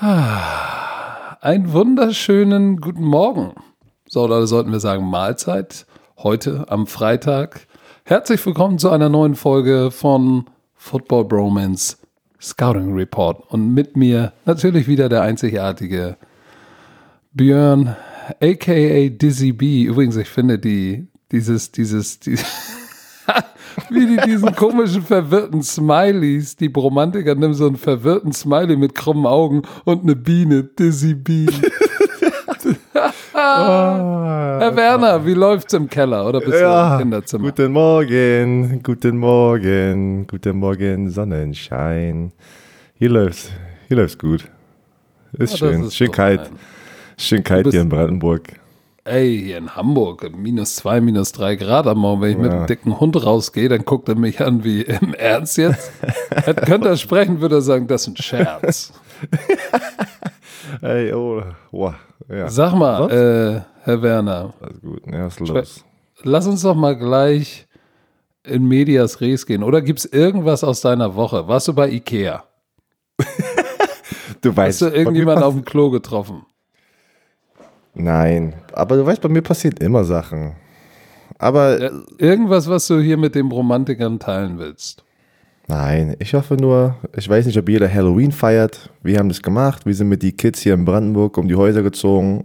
Einen wunderschönen guten Morgen. So, oder sollten wir sagen Mahlzeit. Heute am Freitag. Herzlich willkommen zu einer neuen Folge von Football Bromance Scouting Report. Und mit mir natürlich wieder der einzigartige Björn, aka Dizzy B. Übrigens, ich finde die, dieses, dieses, dieses wie die diesen komischen verwirrten Smileys, die Bromantiker nehmen so einen verwirrten Smiley mit krummen Augen und eine Biene, Dizzy Bee. Herr Werner, wie läuft's im Keller oder bist ja, du im Kinderzimmer? Guten Morgen, guten Morgen, guten Morgen, Sonnenschein. Hier läuft's, hier läuft's gut. Ist ja, schön, ist schön kalt. Schön kalt hier in Brandenburg ey, hier in Hamburg, minus zwei, minus drei Grad am Morgen, wenn ich ja. mit einem dicken Hund rausgehe, dann guckt er mich an wie im Ernst jetzt. könnte er sprechen, würde er sagen, das ist ein Scherz. ey, oh, wow. Ja. Sag mal, äh, Herr Werner. Alles gut, ja, was ist los? Lass uns doch mal gleich in Medias Res gehen. Oder gibt es irgendwas aus deiner Woche? Warst du bei Ikea? du weißt. Hast du irgendjemanden auf dem Klo getroffen? Nein, aber du weißt, bei mir passiert immer Sachen. Aber. Ja, irgendwas, was du hier mit dem Romantikern teilen willst. Nein, ich hoffe nur, ich weiß nicht, ob jeder Halloween feiert. Wir haben das gemacht. Wir sind mit die Kids hier in Brandenburg um die Häuser gezogen.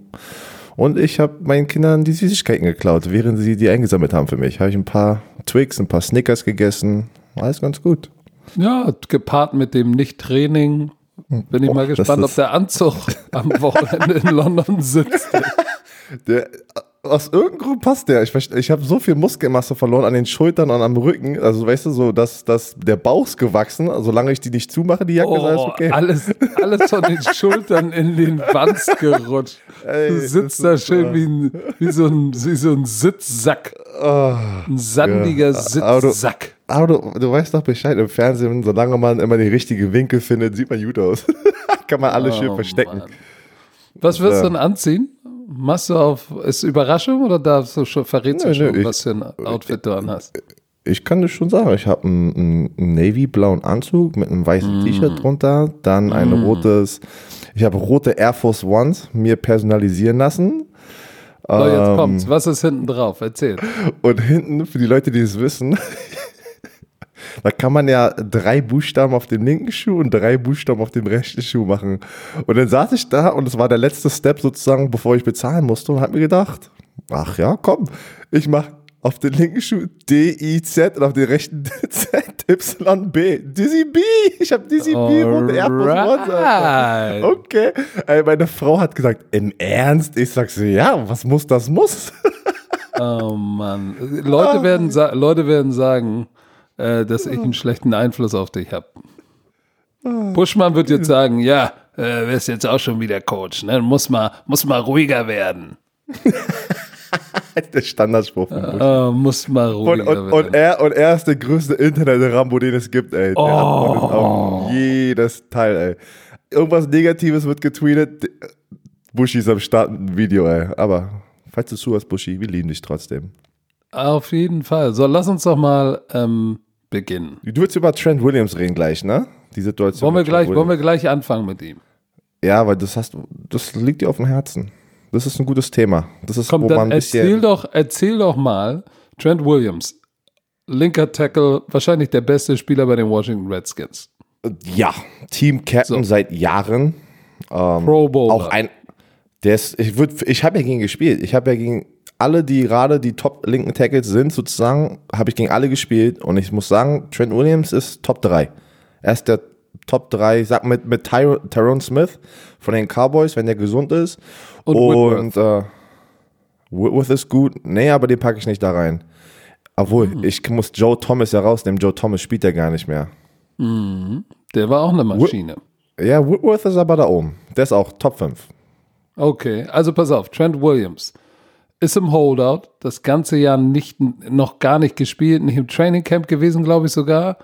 Und ich habe meinen Kindern die Süßigkeiten geklaut, während sie die eingesammelt haben für mich. Habe ich ein paar Twix, ein paar Snickers gegessen. Alles ganz gut. Ja, gepaart mit dem Nicht-Training bin ich oh, mal gespannt, ob der Anzug am Wochenende in London sitzt. Der, aus irgendeinem Grund passt der. Ich, ich habe so viel Muskelmasse verloren an den Schultern und am Rücken. Also weißt du, so dass, dass der Bauch ist gewachsen. Solange ich die nicht zumache, die Jacke, oh, ist alles okay. Alles, alles von den Schultern in den Wanz gerutscht. Ey, du sitzt da schön wie, ein, wie, so ein, wie so ein Sitzsack. Oh, ein sandiger ja. Sitzsack. Aber du, du weißt doch Bescheid im Fernsehen, solange man immer den richtigen Winkel findet, sieht man gut aus. Kann man alles oh, schön verstecken. Mann. Was wirst du denn anziehen? Machst du auf, ist Überraschung oder darfst du schon, verrätst du schon, ich, was für ein Outfit du anhast? Ich kann das schon sagen. Ich habe einen, einen navy-blauen Anzug mit einem weißen mm. T-Shirt drunter, dann ein mm. rotes, ich habe rote Air Force Ones mir personalisieren lassen. So, jetzt ähm, kommt's. Was ist hinten drauf? Erzähl. Und hinten, für die Leute, die es wissen, da kann man ja drei Buchstaben auf dem linken Schuh und drei Buchstaben auf dem rechten Schuh machen. Und dann saß ich da und es war der letzte Step sozusagen, bevor ich bezahlen musste und habe mir gedacht, ach ja, komm, ich mach auf den linken Schuh D-I-Z und auf den rechten Z-Y-B. Dizzy B. Ich habe Dizzy B und Airpods One. Okay. Ey, meine Frau hat gesagt, im Ernst? Ich sag so, ja, was muss, das muss. oh Mann. Leute, ah. werden, Leute werden sagen, äh, dass ich einen schlechten Einfluss auf dich habe. Buschmann wird jetzt sagen, ja, äh, wirst jetzt auch schon wieder Coach, ne? Muss mal, muss mal ruhiger werden. der Standardspruch von Busch. Uh, muss mal ruhiger und, und, werden. Und er, und er ist der größte Internet-Rambo, den es gibt, ey. Der oh. jedes Teil, ey. Irgendwas Negatives wird getweetet. Buschi ist am Start ein Video, ey. Aber falls du zuhörst, Buschi, wir lieben dich trotzdem. Auf jeden Fall. So, lass uns doch mal ähm, beginnen. Du willst über Trent Williams reden gleich, ne? Die Situation. Wollen wir, gleich, wollen wir gleich anfangen mit ihm? Ja, weil das hast das liegt dir auf dem Herzen. Das ist ein gutes Thema. Das ist, Komm, dann erzähl doch, erzähl doch mal, Trent Williams, linker Tackle, wahrscheinlich der beste Spieler bei den Washington Redskins. Ja, Team Captain so. seit Jahren. Ähm, Pro Bowler. Auch ein, der ist, ich ich habe ja gegen gespielt. Ich habe ja gegen alle, die gerade die Top linken Tackles sind, sozusagen, habe ich gegen alle gespielt und ich muss sagen, Trent Williams ist Top 3. Er ist der Top 3, sag mit, mit Ty Tyrone Smith von den Cowboys, wenn der gesund ist. Und, und Whitworth. Äh, Whitworth ist gut. Nee, aber den packe ich nicht da rein. Obwohl, mhm. ich muss Joe Thomas ja rausnehmen. Joe Thomas spielt ja gar nicht mehr. Mhm. Der war auch eine Maschine. Whit ja, Whitworth ist aber da oben. Der ist auch Top 5. Okay, also pass auf, Trent Williams ist im Holdout, das ganze Jahr nicht, noch gar nicht gespielt, nicht im Training Camp gewesen, glaube ich sogar.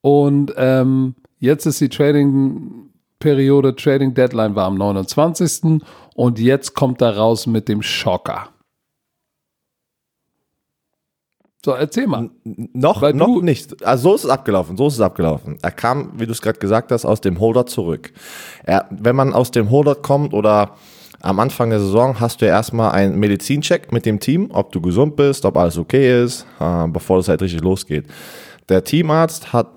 Und ähm, jetzt ist die Trading-Periode, Trading Deadline war am 29. Und jetzt kommt er raus mit dem Schocker. So, erzähl mal. Noch, Weil noch du- nicht. Also so ist es abgelaufen, so ist es abgelaufen. Er kam, wie du es gerade gesagt hast, aus dem Holdout zurück. Er, wenn man aus dem Holdout kommt oder am Anfang der Saison hast du ja erstmal einen Medizincheck mit dem Team, ob du gesund bist, ob alles okay ist, äh, bevor es halt richtig losgeht. Der Teamarzt hat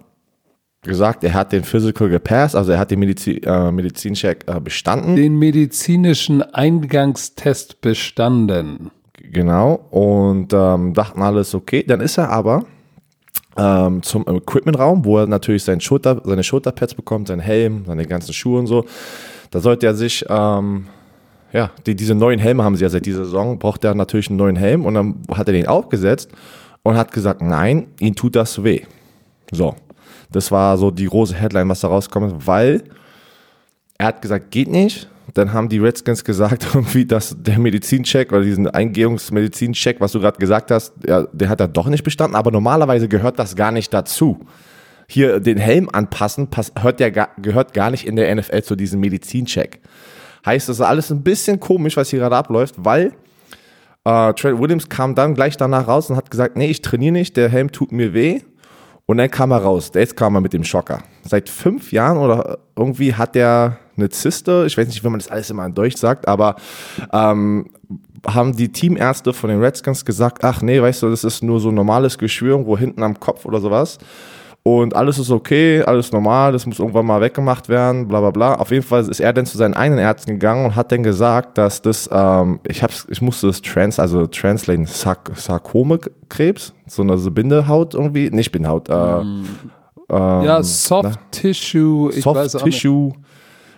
gesagt, er hat den Physical gepasst, also er hat den Medizin, äh, Medizincheck äh, bestanden. Den medizinischen Eingangstest bestanden. Genau, und ähm, dachten alles okay. Dann ist er aber ähm, zum Equipmentraum, wo er natürlich sein Schulter, seine Schulterpads bekommt, seinen Helm, seine ganzen Schuhe und so. Da sollte er sich, ähm, ja, die, diese neuen Helme haben sie ja seit dieser Saison, braucht er natürlich einen neuen Helm und dann hat er den aufgesetzt und hat gesagt, nein, ihm tut das weh. So, das war so die große Headline, was da rauskommt, weil er hat gesagt, geht nicht. Dann haben die Redskins gesagt, irgendwie, dass der Medizincheck oder diesen Eingehungsmedizincheck, was du gerade gesagt hast, ja, der hat er doch nicht bestanden. Aber normalerweise gehört das gar nicht dazu. Hier den Helm anpassen, pass, hört der, gehört gar nicht in der NFL zu diesem Medizincheck. Heißt, das ist alles ein bisschen komisch, was hier gerade abläuft, weil äh, Trent Williams kam dann gleich danach raus und hat gesagt, nee, ich trainiere nicht, der Helm tut mir weh. Und dann kam er raus. Jetzt kam er mit dem Schocker. Seit fünf Jahren oder irgendwie hat er eine Zyste. Ich weiß nicht, wie man das alles immer in Deutsch sagt, aber ähm, haben die Teamärzte von den Redskins gesagt, ach nee, weißt du, das ist nur so ein normales Geschwür, irgendwo hinten am Kopf oder sowas. Und alles ist okay, alles normal, das muss irgendwann mal weggemacht werden, bla bla bla. Auf jeden Fall ist er dann zu seinen eigenen Ärzten gegangen und hat dann gesagt, dass das, ähm, ich hab's, ich musste das trans, also translaten, Sark Sarkome-Krebs, so eine so Bindehaut irgendwie, nicht Bindehaut, äh, ähm, Ja, Soft Tissue, ich weiß Soft auch nicht. Tissue,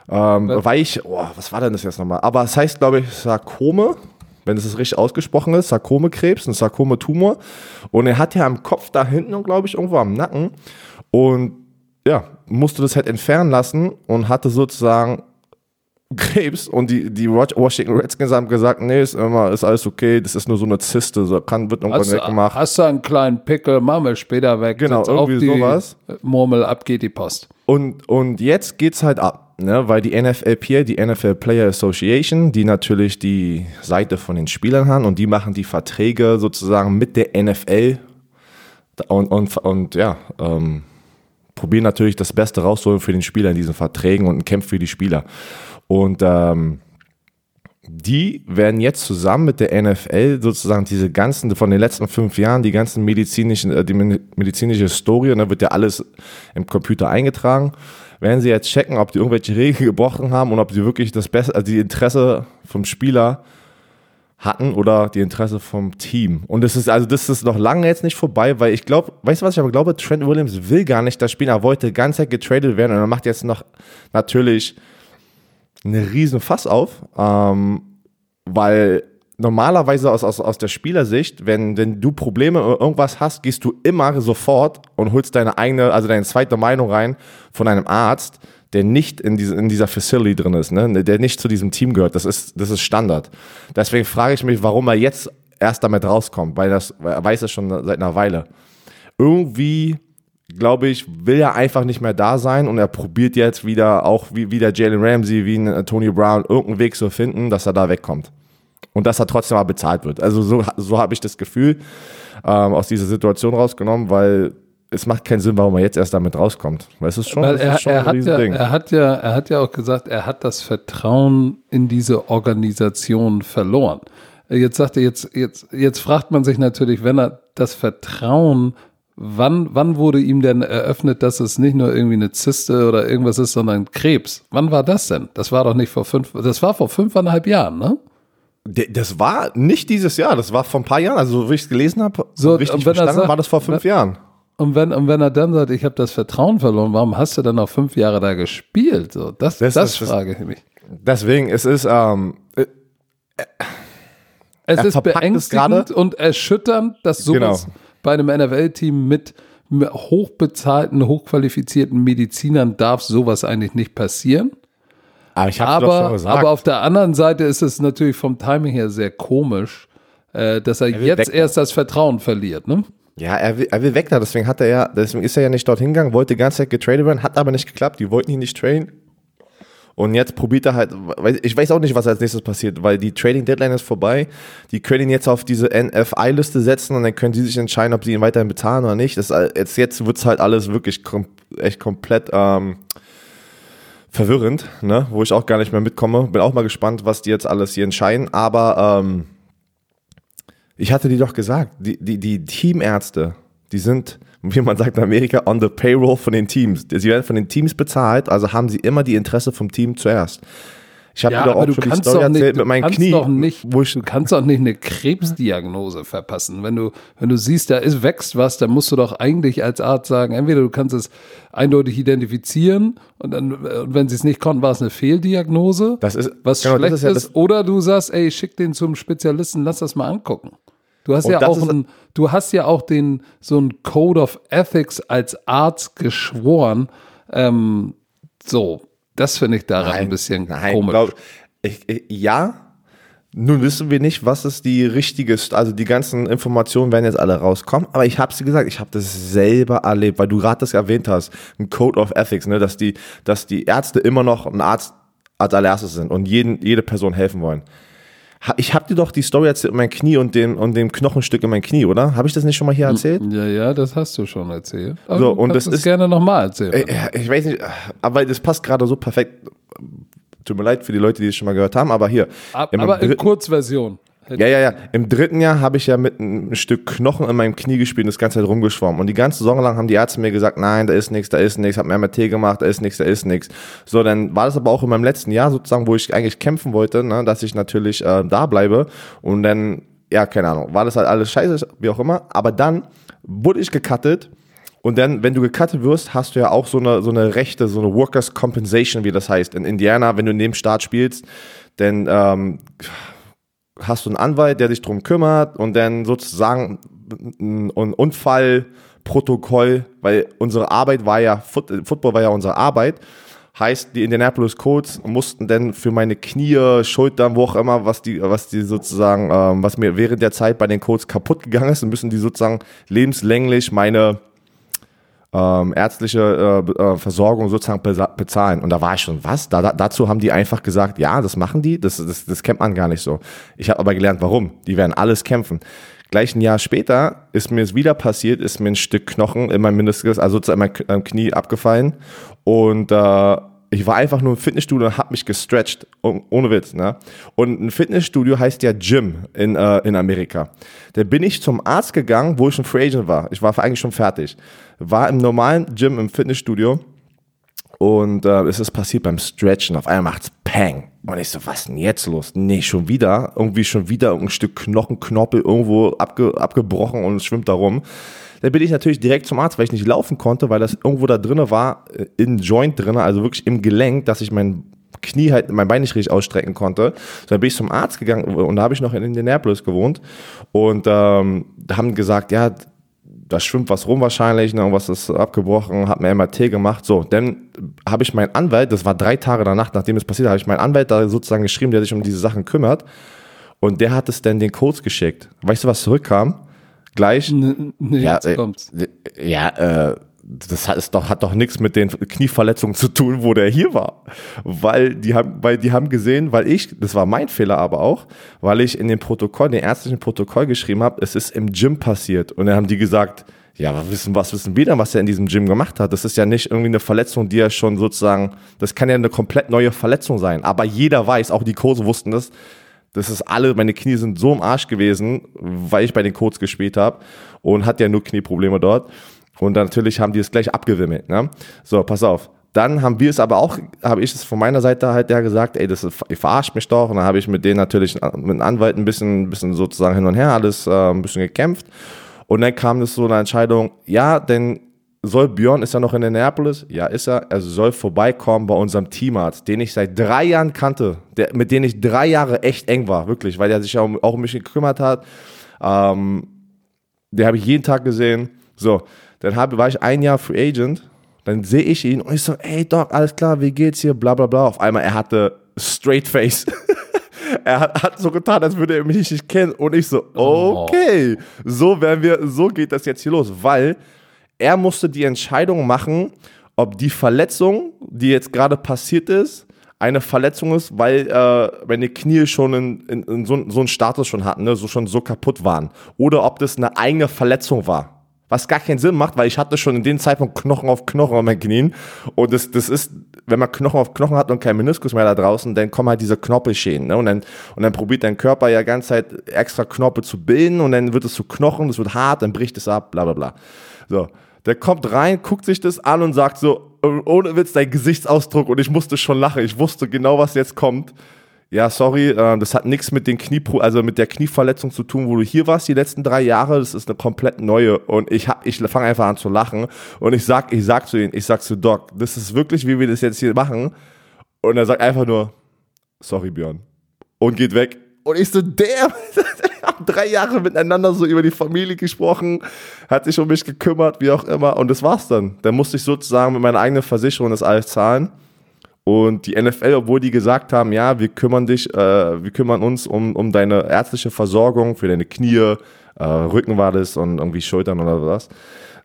ähm, weich, oh, was war denn das jetzt nochmal? Aber es heißt, glaube ich, Sarkome, wenn es richtig ausgesprochen ist, Sarkome-Krebs, ein Sarkome-Tumor. Und er hat ja am Kopf da hinten, glaube ich, irgendwo am Nacken. Und ja, musste das halt entfernen lassen und hatte sozusagen Krebs. Und die, die Washington Redskins haben gesagt, nee, ist, immer, ist alles okay, das ist nur so eine Zyste, so kann, wird irgendwann Hast, weggemacht. hast du einen kleinen Pickel, machen wir später weg. Genau, irgendwie sowas. Murmel, ab geht die Post. Und, und jetzt geht's halt ab, ne? weil die NFLPA, die NFL Player Association, die natürlich die Seite von den Spielern haben und die machen die Verträge sozusagen mit der NFL und, und, und ja, ähm, probieren natürlich das Beste rauszuholen für den Spieler in diesen Verträgen und kämpfen für die Spieler. Und ähm, die werden jetzt zusammen mit der NFL sozusagen diese ganzen, von den letzten fünf Jahren, die ganzen medizinischen, äh, die medizinische Historie, da wird ja alles im Computer eingetragen, werden sie jetzt checken, ob die irgendwelche Regeln gebrochen haben und ob sie wirklich das Beste, also die Interesse vom Spieler hatten oder die Interesse vom Team. Und das ist, also das ist noch lange jetzt nicht vorbei, weil ich glaube, weißt du was ich aber glaube, Trent Williams will gar nicht das spielen, er wollte Zeit getradet werden und er macht jetzt noch natürlich eine riesen Fass auf, ähm, weil normalerweise aus, aus, aus der Spielersicht, wenn, wenn du Probleme oder irgendwas hast, gehst du immer sofort und holst deine eigene, also deine zweite Meinung rein von einem Arzt, der nicht in, diese, in dieser Facility drin ist, ne? der nicht zu diesem Team gehört. Das ist, das ist Standard. Deswegen frage ich mich, warum er jetzt erst damit rauskommt, weil, das, weil er weiß es schon seit einer Weile. Irgendwie glaube ich, will er einfach nicht mehr da sein und er probiert jetzt wieder, auch wie, wie der Jalen Ramsey, wie ein äh, Tony Brown, irgendeinen Weg zu finden, dass er da wegkommt. Und dass er trotzdem mal bezahlt wird. Also so, so habe ich das Gefühl ähm, aus dieser Situation rausgenommen, weil es macht keinen Sinn, warum er jetzt erst damit rauskommt. Weißt du schon? Weil er, ist schon er, ein hat ja, er, hat ja, er hat ja auch gesagt, er hat das Vertrauen in diese Organisation verloren. Jetzt sagt er, jetzt, jetzt, jetzt fragt man sich natürlich, wenn er das Vertrauen, wann, wann wurde ihm denn eröffnet, dass es nicht nur irgendwie eine Zyste oder irgendwas ist, sondern Krebs? Wann war das denn? Das war doch nicht vor fünf, das war vor fünfeinhalb Jahren, ne? Das war nicht dieses Jahr, das war vor ein paar Jahren. Also, so wie ich es gelesen habe, So, richtig wenn er verstanden, sagt- war das vor fünf Jahren. Und wenn, und wenn er dann sagt, ich habe das Vertrauen verloren, warum hast du dann noch fünf Jahre da gespielt? So, das, das, Das- das- frage ich mich. Deswegen, es ist, ähm, äh, Es ist beängstigend und erschütternd, dass sowas Genau. bei einem NFL-Team mit hochbezahlten, hochqualifizierten Medizinern darf sowas eigentlich nicht passieren. Aber ich habe doch schon Aber, gesagt. aber auf der anderen Seite ist es natürlich vom Timing her sehr komisch, äh, dass er, will jetzt weg. erst das Vertrauen verliert. Ne? Ja, er will, er will weg da, deswegen hat er ja, deswegen ist er ja nicht dorthin gegangen, wollte die ganze Zeit getradet werden, hat aber nicht geklappt, die wollten ihn nicht traden. Und jetzt probiert er halt, ich weiß auch nicht, was als nächstes passiert, weil die Trading Deadline ist vorbei. Die können ihn jetzt auf diese NFI-Liste setzen und dann können sie sich entscheiden, ob sie ihn weiterhin bezahlen oder nicht. Das, jetzt jetzt wird es halt alles wirklich kom echt komplett ähm, verwirrend, ne? wo ich auch gar nicht mehr mitkomme. Bin auch mal gespannt, was die jetzt alles hier entscheiden. Aber ähm, ich hatte dir doch gesagt, die, die, die Teamärzte, die sind wie man sagt in Amerika, on the payroll von den Teams. Sie werden von den Teams bezahlt, also haben sie immer die Interesse vom Team zuerst. Ich habe ja, dir doch auch schon die Story erzählt mit meinem Knie. Doch nicht, wo ich, du kannst doch nicht eine Krebsdiagnose verpassen. Wenn du, wenn du siehst, da ist, wächst was, dann musst du doch eigentlich als Arzt sagen, entweder du kannst es eindeutig identifizieren und dann, und wenn sie es nicht konnten, war es eine Fehldiagnose, das ist, was genau, schlecht ist, ja ist, oder du sagst, ey, schick den zum Spezialisten, lass das mal angucken. Du hast und ja auch ein, du hast ja auch den so ein Code of Ethics als Arzt geschworen. Ähm, so, das finde ich daran nein, ein bisschen nein, komisch. Glaub, ich, ich, ja, nun wissen wir nicht, was ist die richtige, also die ganzen Informationen werden jetzt alle rauskommen, aber ich habe sie gesagt, ich habe das selber erlebt, weil du gerade das erwähnt hast, ein Code of Ethics, ne, dass die, dass die Ärzte immer noch ein Arzt als allererstes sind und jeden, jede Person helfen wollen. Ich habe dir doch die Story erzählt mein Knie und dem, und dem Knochenstück in mein Knie, oder? Habe ich das nicht schon mal hier erzählt? Ja, ja, das hast du schon erzählt. Aber so, und das ist gerne nochmal erzählen. Äh, ich weiß nicht, aber das passt gerade so perfekt. Tut mir leid für die Leute, die es schon mal gehört haben, aber hier. Aber in Kurzversion. Ja, ja, ja. Im dritten Jahr habe ich ja mit einem Stück Knochen in meinem Knie gespielt und das ganze Zeit rumgeschwommen. Und die ganze Saison lang haben die Ärzte mir gesagt, nein, da ist nichts, da ist nichts, hab mir MRT gemacht, da ist nichts, da ist nichts. So, dann war das aber auch in meinem letzten Jahr sozusagen, wo ich eigentlich kämpfen wollte, ne, dass ich natürlich äh, da bleibe. Und dann, ja, keine Ahnung, war das halt alles scheiße, wie auch immer. Aber dann wurde ich gecuttet. Und dann, wenn du gecuttet wirst, hast du ja auch so eine, so eine Rechte, so eine Workers' Compensation, wie das heißt. In Indiana, wenn du neben Staat spielst, dann ähm, hast du einen Anwalt, der sich drum kümmert und dann sozusagen ein Unfallprotokoll, weil unsere Arbeit war ja, Football war ja unsere Arbeit. Heißt, die Indianapolis Colts mussten dann für meine Knie, Schultern, wo auch immer, was die, was die sozusagen, ähm, was mir während der Zeit bei den Colts kaputt gegangen ist, müssen die sozusagen lebenslänglich meine ähm, ärztliche äh, äh, Versorgung sozusagen bezahlen. Und da war ich schon, was? Da, da, dazu haben die einfach gesagt, ja, das machen die, das, das, das kennt man gar nicht so. Ich habe aber gelernt, warum. Die werden alles kämpfen. Gleich ein Jahr später ist mir es wieder passiert, ist mir ein Stück Knochen in meinem Meniskus, also in meinem Knie abgefallen. Und äh, ich war einfach nur im Fitnessstudio und habe mich gestretched, ohne Witz. Ne? Und ein Fitnessstudio heißt ja Gym in, äh, in Amerika. Da bin ich zum Arzt gegangen, wo ich schon Free Agent war. Ich war eigentlich schon fertig. War im normalen Gym im Fitnessstudio und äh, es ist passiert beim Stretchen. Auf einmal macht's Pang. Und ich so, was denn jetzt los? Nee, schon wieder. Irgendwie schon wieder ein Stück Knochenknoppel irgendwo abge abgebrochen und schwimmt da rum. Dann bin ich natürlich direkt zum Arzt, weil ich nicht laufen konnte, weil das irgendwo da drinne war, äh, in Joint drinne, also wirklich im Gelenk, dass ich mein Knie halt, mein Bein nicht richtig ausstrecken konnte. So, dann bin ich zum Arzt gegangen und da habe ich noch in Indianapolis gewohnt und ähm, da haben gesagt, ja, da schwimmt was rum wahrscheinlich, ne, irgendwas ist abgebrochen, hat mir MRT gemacht. So, dann habe ich meinen Anwalt, das war drei Tage danach, nachdem es passiert, habe ich meinen Anwalt da sozusagen geschrieben, der sich um diese Sachen kümmert. Und der hat es dann den Codes geschickt. Weißt du, was zurückkam? Gleich. N nee, ja, jetzt äh, kommt's. Ja, äh, das hat, ist doch, hat doch nichts mit den Knieverletzungen zu tun, wo der hier war. Weil die haben, weil die haben gesehen, weil ich, das war mein Fehler aber auch, weil ich in dem Protokoll, den ärztlichen Protokoll geschrieben habe, es ist im Gym passiert. Und dann haben die gesagt, ja, was wissen, was wissen wir denn, was er in diesem Gym gemacht hat? Das ist ja nicht irgendwie eine Verletzung, die er schon sozusagen, das kann ja eine komplett neue Verletzung sein. Aber jeder weiß, auch die Kurse wussten das, das ist alle, meine Knie sind so im Arsch gewesen, weil ich bei den Codes gespielt habe und hat ja nur Knieprobleme dort. Und dann natürlich haben die es gleich abgewimmelt. Ne? So, pass auf. Dann haben wir es aber auch, habe ich es von meiner Seite halt ja gesagt, ey, das ist, ihr verarscht mich doch. Und dann habe ich mit denen natürlich, mit dem Anwalt ein bisschen, bisschen sozusagen hin und her alles äh, ein bisschen gekämpft. Und dann kam es so eine Entscheidung, ja, denn soll Björn, ist er noch in Indianapolis? Ja, ist er. Er soll vorbeikommen bei unserem Teamarzt, den ich seit drei Jahren kannte, der, mit dem ich drei Jahre echt eng war, wirklich, weil er sich auch, auch um mich gekümmert hat. Ähm, den habe ich jeden Tag gesehen. So, dann hab, war ich ein Jahr Free Agent. Dann sehe ich ihn und ich so, ey Doc, alles klar, wie geht's hier? Bla bla bla. Auf einmal, er hatte straight face. er hat, hat, so getan, als würde er mich nicht kennen. Und ich so, oh. okay, so werden wir, so geht das jetzt hier los, weil er musste die Entscheidung machen, ob die Verletzung, die jetzt gerade passiert ist, eine Verletzung ist, weil äh, meine Knie schon in, in, in so, so einen Status schon hatten, ne, so schon so kaputt waren. Oder ob das eine eigene Verletzung war. Was gar keinen Sinn macht, weil ich hatte schon in dem Zeitpunkt Knochen auf Knochen an meinen Knien. Und das, das ist, wenn man Knochen auf Knochen hat und kein Meniskus mehr da draußen, dann kommen halt diese Knorpelschäden. Ne? Und, dann, und dann probiert dein Körper ja ganze Zeit extra Knorpel zu bilden und dann wird es zu Knochen, das wird hart, dann bricht es ab, bla bla bla. So, der kommt rein, guckt sich das an und sagt so, ohne Witz, dein Gesichtsausdruck und ich musste schon lachen. Ich wusste genau, was jetzt kommt. Ja, sorry, äh, das hat nichts mit den Knie, also mit der Knieverletzung zu tun, wo du hier warst die letzten drei Jahre. Das ist eine komplett neue und ich hab, ich fange einfach an zu lachen und ich sag, ich sag zu ihm, ich sag zu Doc, das ist wirklich, wie wir das jetzt hier machen. Und er sagt einfach nur, sorry Björn und geht weg. Und ich so, der, drei Jahre miteinander so über die Familie gesprochen, hat sich um mich gekümmert, wie auch immer. Und das war's dann. Dann musste ich sozusagen mit meiner eigenen Versicherung das alles zahlen. Und die NFL, obwohl die gesagt haben, ja, wir kümmern dich, äh, wir kümmern uns um, um deine ärztliche Versorgung für deine Knie, äh, Rücken war das und irgendwie Schultern oder was,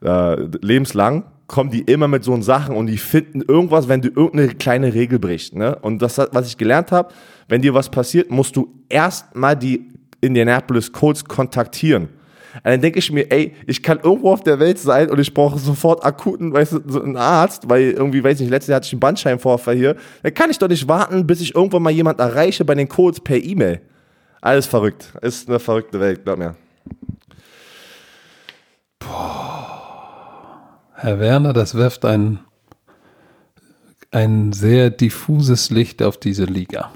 äh, lebenslang, kommen die immer mit so Sachen und die finden irgendwas, wenn du irgendeine kleine Regel brichst. Ne? Und das, was ich gelernt habe, wenn dir was passiert, musst du erstmal die Indianapolis Colts kontaktieren. Und dann denke ich mir, ey, ich kann irgendwo auf der Welt sein und ich brauche sofort akuten, weißt du, so einen Arzt, weil irgendwie, weiß ich nicht, letztes Jahr hatte ich einen Bandscheibenvorfall hier. Dann kann ich doch nicht warten, bis ich irgendwann mal jemand erreiche bei den Colts per E-Mail. Alles verrückt. Ist eine verrückte Welt, glaub mir. Boah. Herr Werner, das wirft ein, ein sehr diffuses Licht auf diese Liga.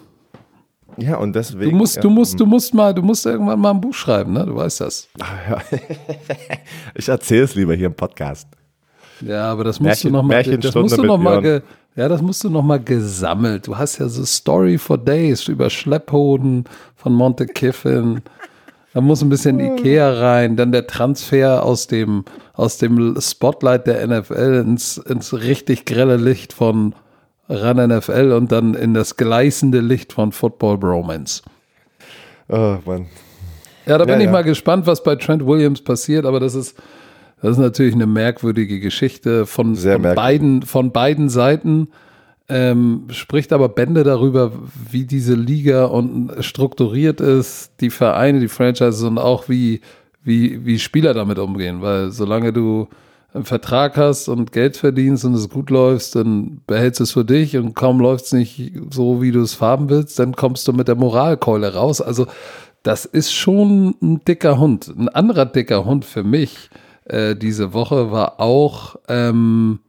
Ja, und deswegen. Du musst, du musst, du musst mal, du musst irgendwann mal ein Buch schreiben, ne? Du weißt das. ich erzähle es lieber hier im Podcast. Ja, aber das musst Märchen, du noch mal, das musst du noch mal, ja, das musst du noch mal gesammelt. Du hast ja so Story for Days über Schlepphoden von Monte Kiffin. Da muss ein bisschen Ikea rein, dann der Transfer aus dem, aus dem Spotlight der NFL ins, ins richtig grelle Licht von ran NFL und dann in das gleißende Licht von Football Bromance. Oh, Mann. Ja, da bin ja, ich ja. mal gespannt, was bei Trent Williams passiert, aber das ist, das ist natürlich eine merkwürdige Geschichte von, von beiden, von beiden Seiten. Ähm, spricht aber Bände darüber, wie diese Liga und strukturiert ist, die Vereine, die Franchises und auch wie, wie, wie Spieler damit umgehen. Weil solange du einen Vertrag hast und Geld verdienst und es gut läuft, dann behältst du es für dich und kaum läuft es nicht so, wie du es haben willst, dann kommst du mit der Moralkeule raus. Also das ist schon ein dicker Hund. Ein anderer dicker Hund für mich äh, diese Woche war auch ähm,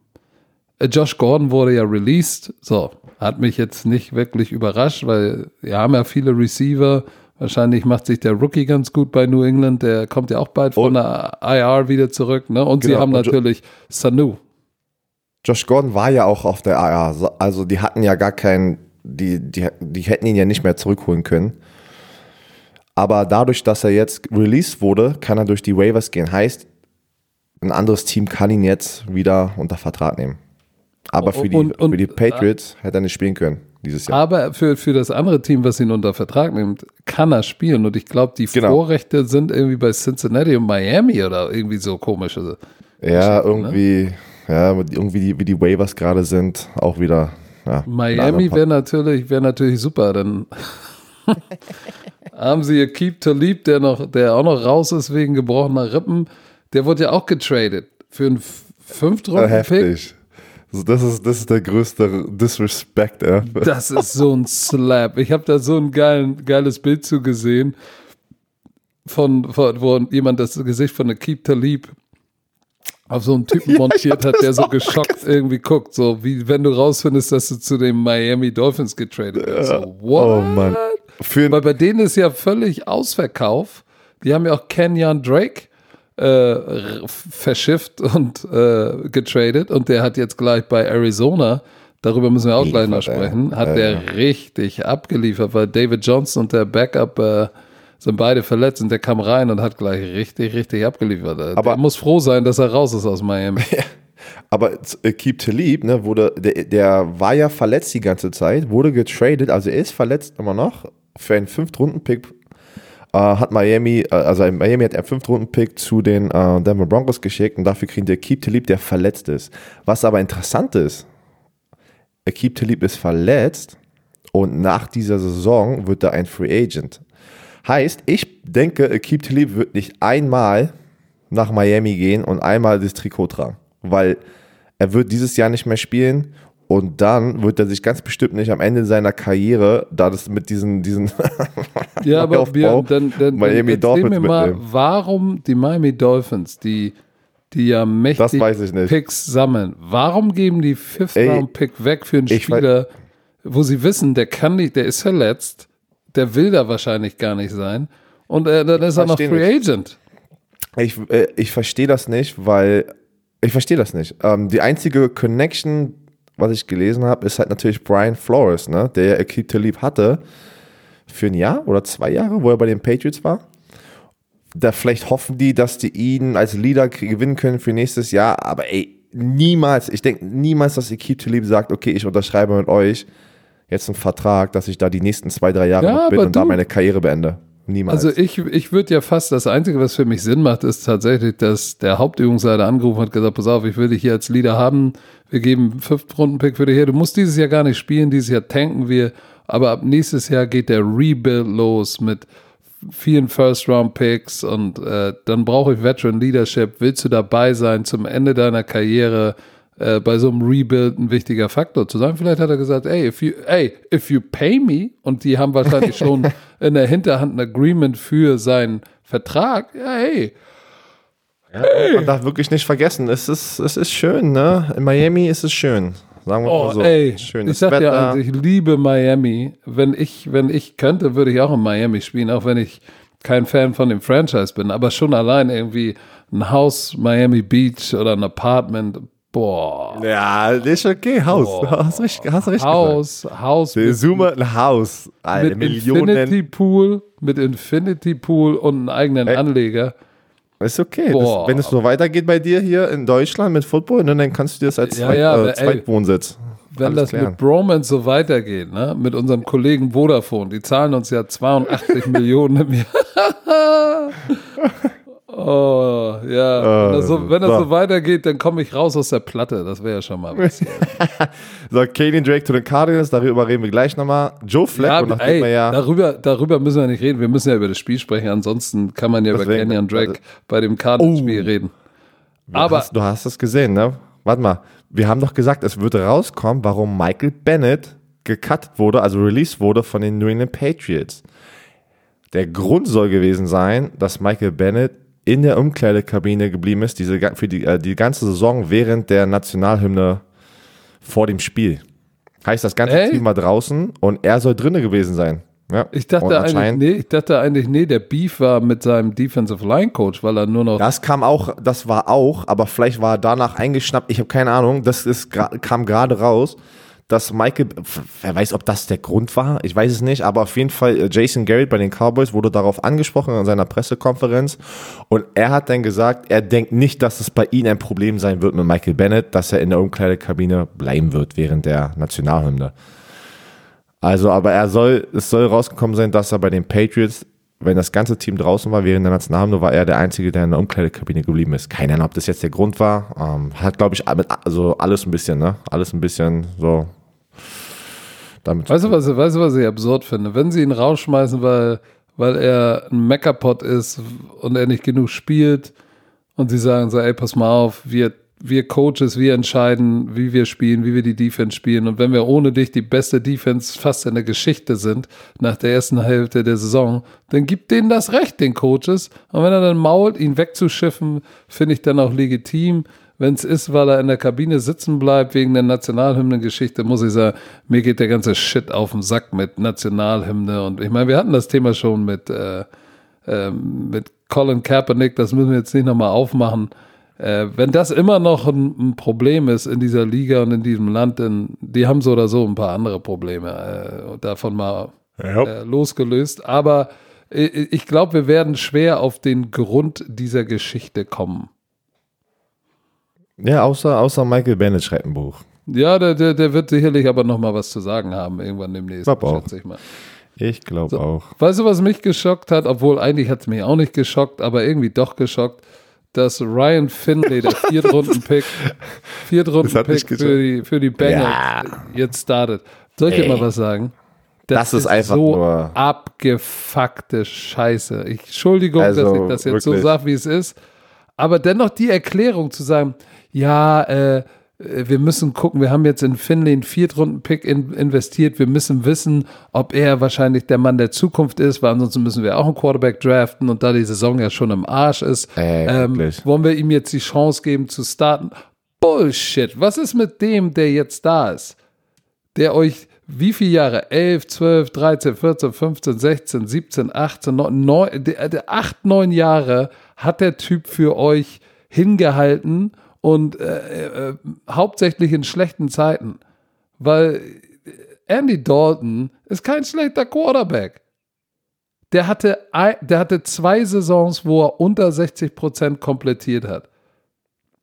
Josh Gordon wurde ja released. So, hat mich jetzt nicht wirklich überrascht, weil wir haben ja viele Receiver, Wahrscheinlich macht sich der Rookie ganz gut bei New England. Der kommt ja auch bald von der IR wieder zurück. Ne? Und genau. sie haben natürlich Sanu. Josh Gordon war ja auch auf der IR. Also die hatten ja gar keinen, die, die, die hätten ihn ja nicht mehr zurückholen können. Aber dadurch, dass er jetzt released wurde, kann er durch die Waivers gehen. Heißt, ein anderes Team kann ihn jetzt wieder unter Vertrag nehmen. Aber für die, und, und, für die Patriots hätte er nicht spielen können dieses Jahr. Aber für, für das andere Team, was ihn unter Vertrag nimmt, kann er spielen. Und ich glaube, die genau. Vorrechte sind irgendwie bei Cincinnati und Miami oder irgendwie so komische. Ja, irgendwie, ne? ja, irgendwie die, wie die Waivers gerade sind, auch wieder. Ja, Miami wäre natürlich, wäre natürlich super, dann haben sie ihr Keep to Leap, der noch, der auch noch raus ist wegen gebrochener Rippen. Der wurde ja auch getradet für einen Fünftrunden-Pick. Also das ist, das ist der größte Disrespect ever. Das ist so ein Slap. Ich habe da so ein geilen, geiles Bild zu gesehen, von, von, wo jemand das Gesicht von der Keep Talib auf so einen Typen montiert hat, der so geschockt gesehen. irgendwie guckt, so wie wenn du rausfindest, dass du zu den Miami Dolphins getradet bist. So, what? Oh Mann. Für Weil bei denen ist ja völlig Ausverkauf. Die haben ja auch Kenyon Drake äh, verschifft und äh, getradet und der hat jetzt gleich bei Arizona, darüber müssen wir auch gleich noch sprechen, hat der richtig abgeliefert, weil David Johnson und der Backup äh, sind beide verletzt und der kam rein und hat gleich richtig, richtig abgeliefert. Aber er muss froh sein, dass er raus ist aus Miami. Aber äh, Keep Talib, ne, wurde, der, der war ja verletzt die ganze Zeit, wurde getradet, also er ist verletzt immer noch für einen Fünft-Runden-Pick äh, hat Miami, äh, also Miami hat einen Fünftrunden-Pick zu den äh, Denver Broncos geschickt und dafür kriegen die Keep Talib, der verletzt ist. Was aber interessant ist, Akib Talib ist verletzt, und nach dieser Saison wird er ein Free Agent. Heißt, ich denke, Akeem Talib wird nicht einmal nach Miami gehen und einmal das Trikot tragen, weil er wird dieses Jahr nicht mehr spielen und dann wird er sich ganz bestimmt nicht am Ende seiner Karriere, da das mit diesen, diesen ja, aber wir, dann, dann, Miami dann Dolphins mir mal, mitnehmen. warum die Miami Dolphins, die, die ja mächtig nicht. Picks sammeln, warum geben die Fifth Ey, Round Pick weg für einen Spieler, wo sie wissen, der kann nicht, der ist verletzt, der will da wahrscheinlich gar nicht sein und äh, dann ist er noch Free Agent. Ich, äh, ich verstehe das nicht, weil ich verstehe das nicht. Ähm, die einzige Connection, was ich gelesen habe, ist halt natürlich Brian Flores, ne, der Akeem Talib hatte für ein Jahr oder zwei Jahre, wo er bei den Patriots war. Da vielleicht hoffen die, dass die ihn als Leader gewinnen können für nächstes Jahr, aber ey, niemals, ich denke niemals, dass Akeem Talib sagt, okay, ich unterschreibe mit euch jetzt einen Vertrag, dass ich da die nächsten zwei, drei Jahre Ja, noch bin und da du- meine Karriere beende. Niemals. Also ich, ich würde ja fast, das Einzige, was für mich Sinn macht, ist tatsächlich, dass der Hauptübungsleiter angerufen hat, gesagt, pass auf, ich will dich hier als Leader haben, wir geben einen Fünft-Runden-Pick für dich her, du musst dieses Jahr gar nicht spielen, dieses Jahr tanken wir, aber ab nächstes Jahr geht der Rebuild los mit vielen First-Round-Picks und äh, dann brauche ich Veteran Leadership, willst du dabei sein zum Ende deiner Karriere, äh, bei so einem Rebuild ein wichtiger Faktor zu sein. Vielleicht hat er gesagt, ey, if you, ey, if you pay me, und die haben wahrscheinlich schon in der Hinterhand ein Agreement für seinen Vertrag, ja, hey, Man darf wirklich nicht vergessen, es ist, es ist schön, ne? In Miami ist es schön. Sagen wir oh, mal so. ey, Schönes ich sag Wetter. dir eins, ich liebe Miami. Wenn ich, wenn ich könnte, würde ich auch in Miami spielen, auch wenn ich kein Fan von dem Franchise bin, aber schon allein irgendwie ein Haus Miami Beach oder ein Apartment, boah, ja, ist okay, Haus. Hast richtig, hast richtig Haus, Haus gesagt. mit, Zoom ein Haus. Alter, mit Millionen. Infinity Pool, mit Infinity Pool und einen eigenen Ey. Anleger. Ist okay. Das, wenn es so weitergeht bei dir hier in Deutschland mit Football, ne, dann kannst du dir das als Ja, Zweit, ja, äh, Zweitwohnsitz. Wenn alles das klären. mit Bromance so weitergeht, ne, mit unserem Kollegen Vodafone, die zahlen uns ja 82 Millionen im Jahr. Oh, ja. Wenn das, so, wenn das so. so weitergeht, dann komme ich raus aus der Platte. Das wäre ja schon mal was. So, Kenyon Drake zu den Cardinals, darüber reden wir gleich nochmal. Joe Flacco, ja, nachdem ey, ja. darüber, darüber müssen wir nicht reden. Wir müssen ja über das Spiel sprechen. Ansonsten kann man ja über Deswegen, Kenyon Drake also- bei dem Cardinals-Spiel reden. Aber hast, du hast es gesehen, ne? Warte mal. Wir haben doch gesagt, es würde rauskommen, warum Michael Bennett gecuttet wurde, also released wurde von den New England Patriots. Der Grund soll gewesen sein, dass Michael Bennett in der Umkleidekabine geblieben ist, diese, für die, äh, die ganze Saison während der Nationalhymne vor dem Spiel. Heißt, das ganze Ey. Team war draußen und er soll drinne gewesen sein. Ja. ich dachte, eigentlich, nee, ich dachte eigentlich, nee, der Beef war mit seinem Defensive Line Coach, weil er nur noch Das kam auch, das war auch, aber vielleicht war er danach eingeschnappt. Ich habe keine Ahnung. Das ist, kam gerade raus, dass Michael, wer weiß, ob das der Grund war, ich weiß es nicht, aber auf jeden Fall äh, Jason Garrett bei den Cowboys wurde darauf angesprochen in seiner Pressekonferenz. Und er hat dann gesagt, er denkt nicht, dass es bei ihm ein Problem sein wird mit Michael Bennett, dass er in der Umkleidekabine bleiben wird während der Nationalhymne. Also, aber er soll, es soll rausgekommen sein, dass er bei den Patriots, wenn das ganze Team draußen war während der Nationalhymne, war er der Einzige, der in der Umkleidekabine geblieben ist. Keine Ahnung, ob das jetzt der Grund war. Ähm, hat, glaube ich, also alles ein bisschen, ne? Alles ein bisschen so. Damit Weißt du, was, weißt du, was ich absurd finde? Wenn sie ihn rausschmeißen, weil, weil er ein Meckerpot ist und er nicht genug spielt und sie sagen so, ey, pass mal auf, wir, wir Coaches, wir entscheiden, wie wir spielen, wie wir die Defense spielen und wenn wir ohne dich die beste Defense fast in der Geschichte sind, nach der ersten Hälfte der Saison, dann gibt denen das Recht, den Coaches. Und wenn er dann mault, ihn wegzuschiffen, finde ich dann auch legitim. Wenn es ist, weil er in der Kabine sitzen bleibt wegen der Nationalhymnengeschichte, muss ich sagen, mir geht der ganze Shit auf den Sack mit Nationalhymne. Und ich meine, wir hatten das Thema schon mit, äh, ähm, mit Colin Kaepernick, das müssen wir jetzt nicht nochmal aufmachen. Äh, wenn das immer noch ein, ein Problem ist in dieser Liga und in diesem Land, dann die haben so oder so ein paar andere Probleme äh, davon mal äh, losgelöst. Aber äh, ich glaube, wir werden schwer auf den Grund dieser Geschichte kommen. ja, außer, außer Michael Bennett schreibt ein Buch. Ja, der, der, der wird sicherlich aber noch mal was zu sagen haben, irgendwann demnächst, Glaub auch. schätze ich mal. Ich glaube auch. Weißt du, was mich geschockt hat? Obwohl eigentlich hat es mich auch nicht geschockt, aber irgendwie doch geschockt, dass Ryan Finley, der Viertrunden-Pick, Das Viertrunden-Pick für die, für die Bengals Ja. jetzt startet. Soll ich dir mal was sagen? Das, ist einfach so nur- abgefuckte Scheiße. Ich, Entschuldigung, Also, dass ich das jetzt so wirklich. sage, wie es ist. Aber dennoch die Erklärung zu sagen, ja, äh, wir müssen gucken, wir haben jetzt in Finley einen Viertrunden-Pick in, investiert. Wir müssen wissen, ob er wahrscheinlich der Mann der Zukunft ist, weil ansonsten müssen wir auch einen Quarterback draften und da die Saison ja schon im Arsch ist, Ey, ähm, wollen wir ihm jetzt die Chance geben zu starten. Bullshit. Was ist mit dem, der jetzt da ist? der euch wie viele Jahre? 11, 12, 13, 14, 15, 16, 17, 18, 9, der, der 8, 9 Jahre hat der Typ für euch hingehalten und äh, äh, hauptsächlich in schlechten Zeiten. Weil Andy Dalton ist kein schlechter Quarterback. Der hatte, ein, der hatte zwei Saisons, wo er unter 60% komplettiert hat.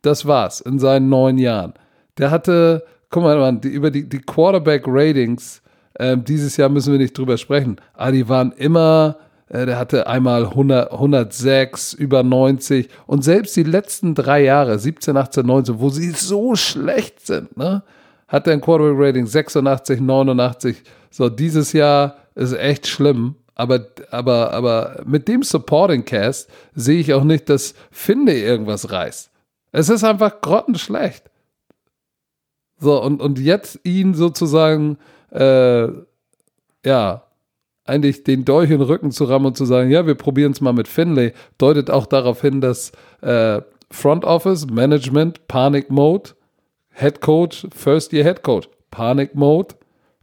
Das war's in seinen neun Jahren. Der hatte, guck mal, Mann, die, über die, die Quarterback-Ratings, ähm, dieses Jahr müssen wir nicht drüber sprechen, aber die waren immer, äh, der hatte einmal 100, 106, über 90 und selbst die letzten drei Jahre, 17, 18, 19, wo sie so schlecht sind, ne, hat er ein Quarterback-Rating 86, 89. So, dieses Jahr ist echt schlimm. Aber, aber, aber mit dem Supporting Cast sehe ich auch nicht, dass Finde irgendwas reißt. Es ist einfach grottenschlecht. So, und, und jetzt ihn sozusagen, äh, ja, eigentlich den Dolch in den Rücken zu rammen und zu sagen, ja, wir probieren es mal mit Finlay, deutet auch darauf hin, dass äh, Front Office, Management, Panic Mode, Head Coach, First Year Head Coach, Panic Mode,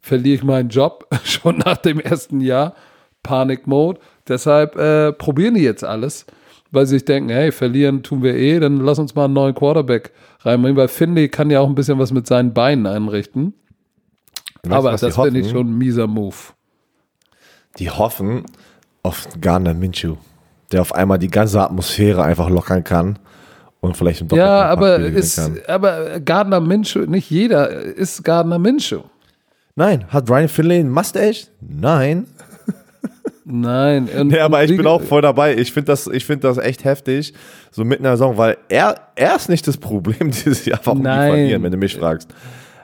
verliere ich meinen Job schon nach dem ersten Jahr, Panic Mode. Deshalb äh, probieren die jetzt alles, weil sie sich denken, hey, verlieren tun wir eh, dann lass uns mal einen neuen Quarterback reinbringen, weil Finley kann ja auch ein bisschen was mit seinen Beinen einrichten. Weißt Aber das finde ich schon ein mieser Move. Die hoffen auf Garner Minshew, der auf einmal die ganze Atmosphäre einfach lockern kann und vielleicht im Ja, Doppelpack aber ist, kann. aber Gardner Minshew, nicht jeder ist Gardner Minshew. Nein, hat Brian Finlay einen Mustache? Nein. Nein. Und, Ja, aber ich bin auch voll dabei. Ich finde das, ich find das echt heftig, so mitten in der Saison, weil er, er ist nicht das Problem dieses Jahr, warum Nein. die verlieren, wenn du mich fragst.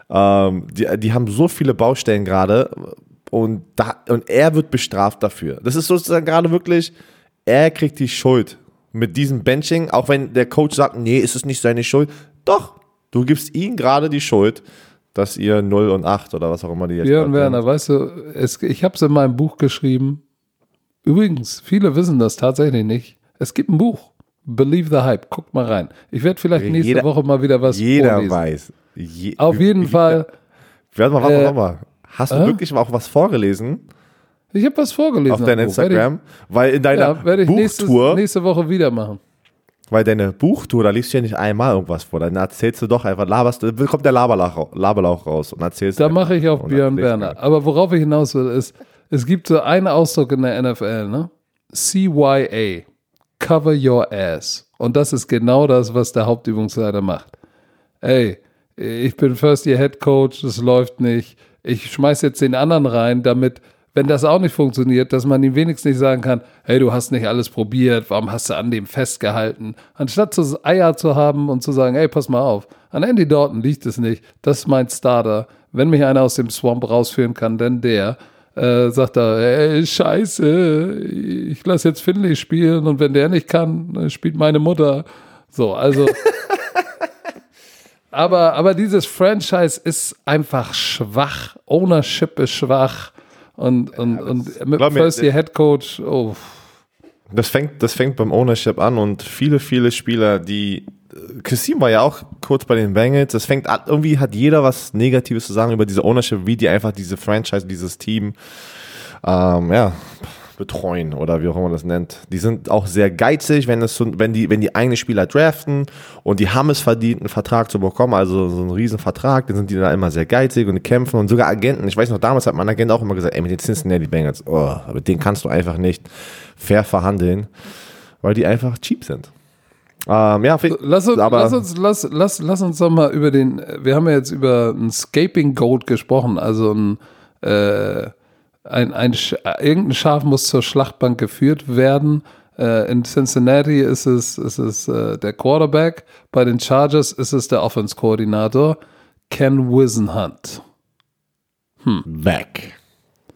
Ähm, die, die haben so viele Baustellen gerade und, da, und er wird bestraft dafür. Das ist sozusagen gerade wirklich, er kriegt die Schuld mit diesem Benching, auch wenn der Coach sagt, nee, ist es nicht seine Schuld. Doch, du gibst ihm gerade die Schuld, dass ihr 0 und 8 oder was auch immer die jetzt gerade Werner, weißt du, es, ich habe es in meinem Buch geschrieben. Übrigens, viele wissen das tatsächlich nicht. Es gibt ein Buch. Believe the Hype. Guckt mal rein. Ich werde vielleicht nächste Jeder- Woche mal wieder was Jeder vorlesen. weiß. Je, Auf jeden Fall. Warte mal, warte mal, Äh, warte mal. Hast du äh? wirklich auch was vorgelesen Ich habe was vorgelesen. auf deinem Instagram? Weil in Ich, deiner ja, werde ich nächste, Buchtour, nächste Woche wieder machen. weil deine Buchtour, da liest du ja nicht einmal irgendwas vor. Dann erzählst du doch einfach, laberst, kommt der Laberlauch, Laberlauch raus und erzählst Da mache ich auf Und Björn Werner. Aber worauf ich hinaus will, ist, es gibt so einen Ausdruck in der NFL, ne? CYA. Cover your ass. Und das ist genau das, was der Hauptübungsleiter macht. Ey, ich bin First Year Head Coach, das läuft nicht. Ich schmeiß jetzt den anderen rein, damit, wenn das auch nicht funktioniert, dass man ihm wenigstens nicht sagen kann, hey, du hast nicht alles probiert, warum hast du an dem festgehalten? Anstatt so Eier zu haben und zu sagen, hey, pass mal auf, an Andy Dalton liegt es nicht, das ist mein Starter. Wenn mich einer aus dem Swamp rausführen kann, dann der. Äh, sagt er, ey, scheiße, ich lasse jetzt Finley spielen und wenn der nicht kann, dann spielt meine Mutter. So, also aber, aber dieses Franchise ist einfach schwach. Ownership ist schwach. Und, und, und mit First Year Head Coach, oh, Das fängt, das fängt beim Ownership an und viele, viele Spieler, die äh, Kassim war ja auch kurz bei den Bengals. Das fängt an, irgendwie hat jeder was Negatives zu sagen über diese Ownership, wie die einfach diese Franchise, dieses Team, ähm, ja, betreuen oder wie auch immer man das nennt. Die sind auch sehr geizig, wenn es wenn die, wenn die eigene Spieler draften und die haben es verdient, einen Vertrag zu bekommen, also so einen riesen Vertrag, dann sind die da immer sehr geizig und kämpfen und sogar Agenten. Ich weiß noch, damals hat mein Agent auch immer gesagt, ey, mit den Cincinnati Bengals, oh, mit denen kannst du einfach nicht fair verhandeln, weil die einfach cheap sind. Ähm, ja, lass uns, aber lass uns, lass, lass, lass uns doch mal über den, wir haben ja jetzt über ein Scaping Goat gesprochen, also ein, äh, ein, ein, Sch- irgendein Schaf muss zur Schlachtbank geführt werden. Äh, in Cincinnati ist es, ist es äh, der Quarterback, bei den Chargers ist es der Offense-Koordinator, Ken Wisenhunt. weg.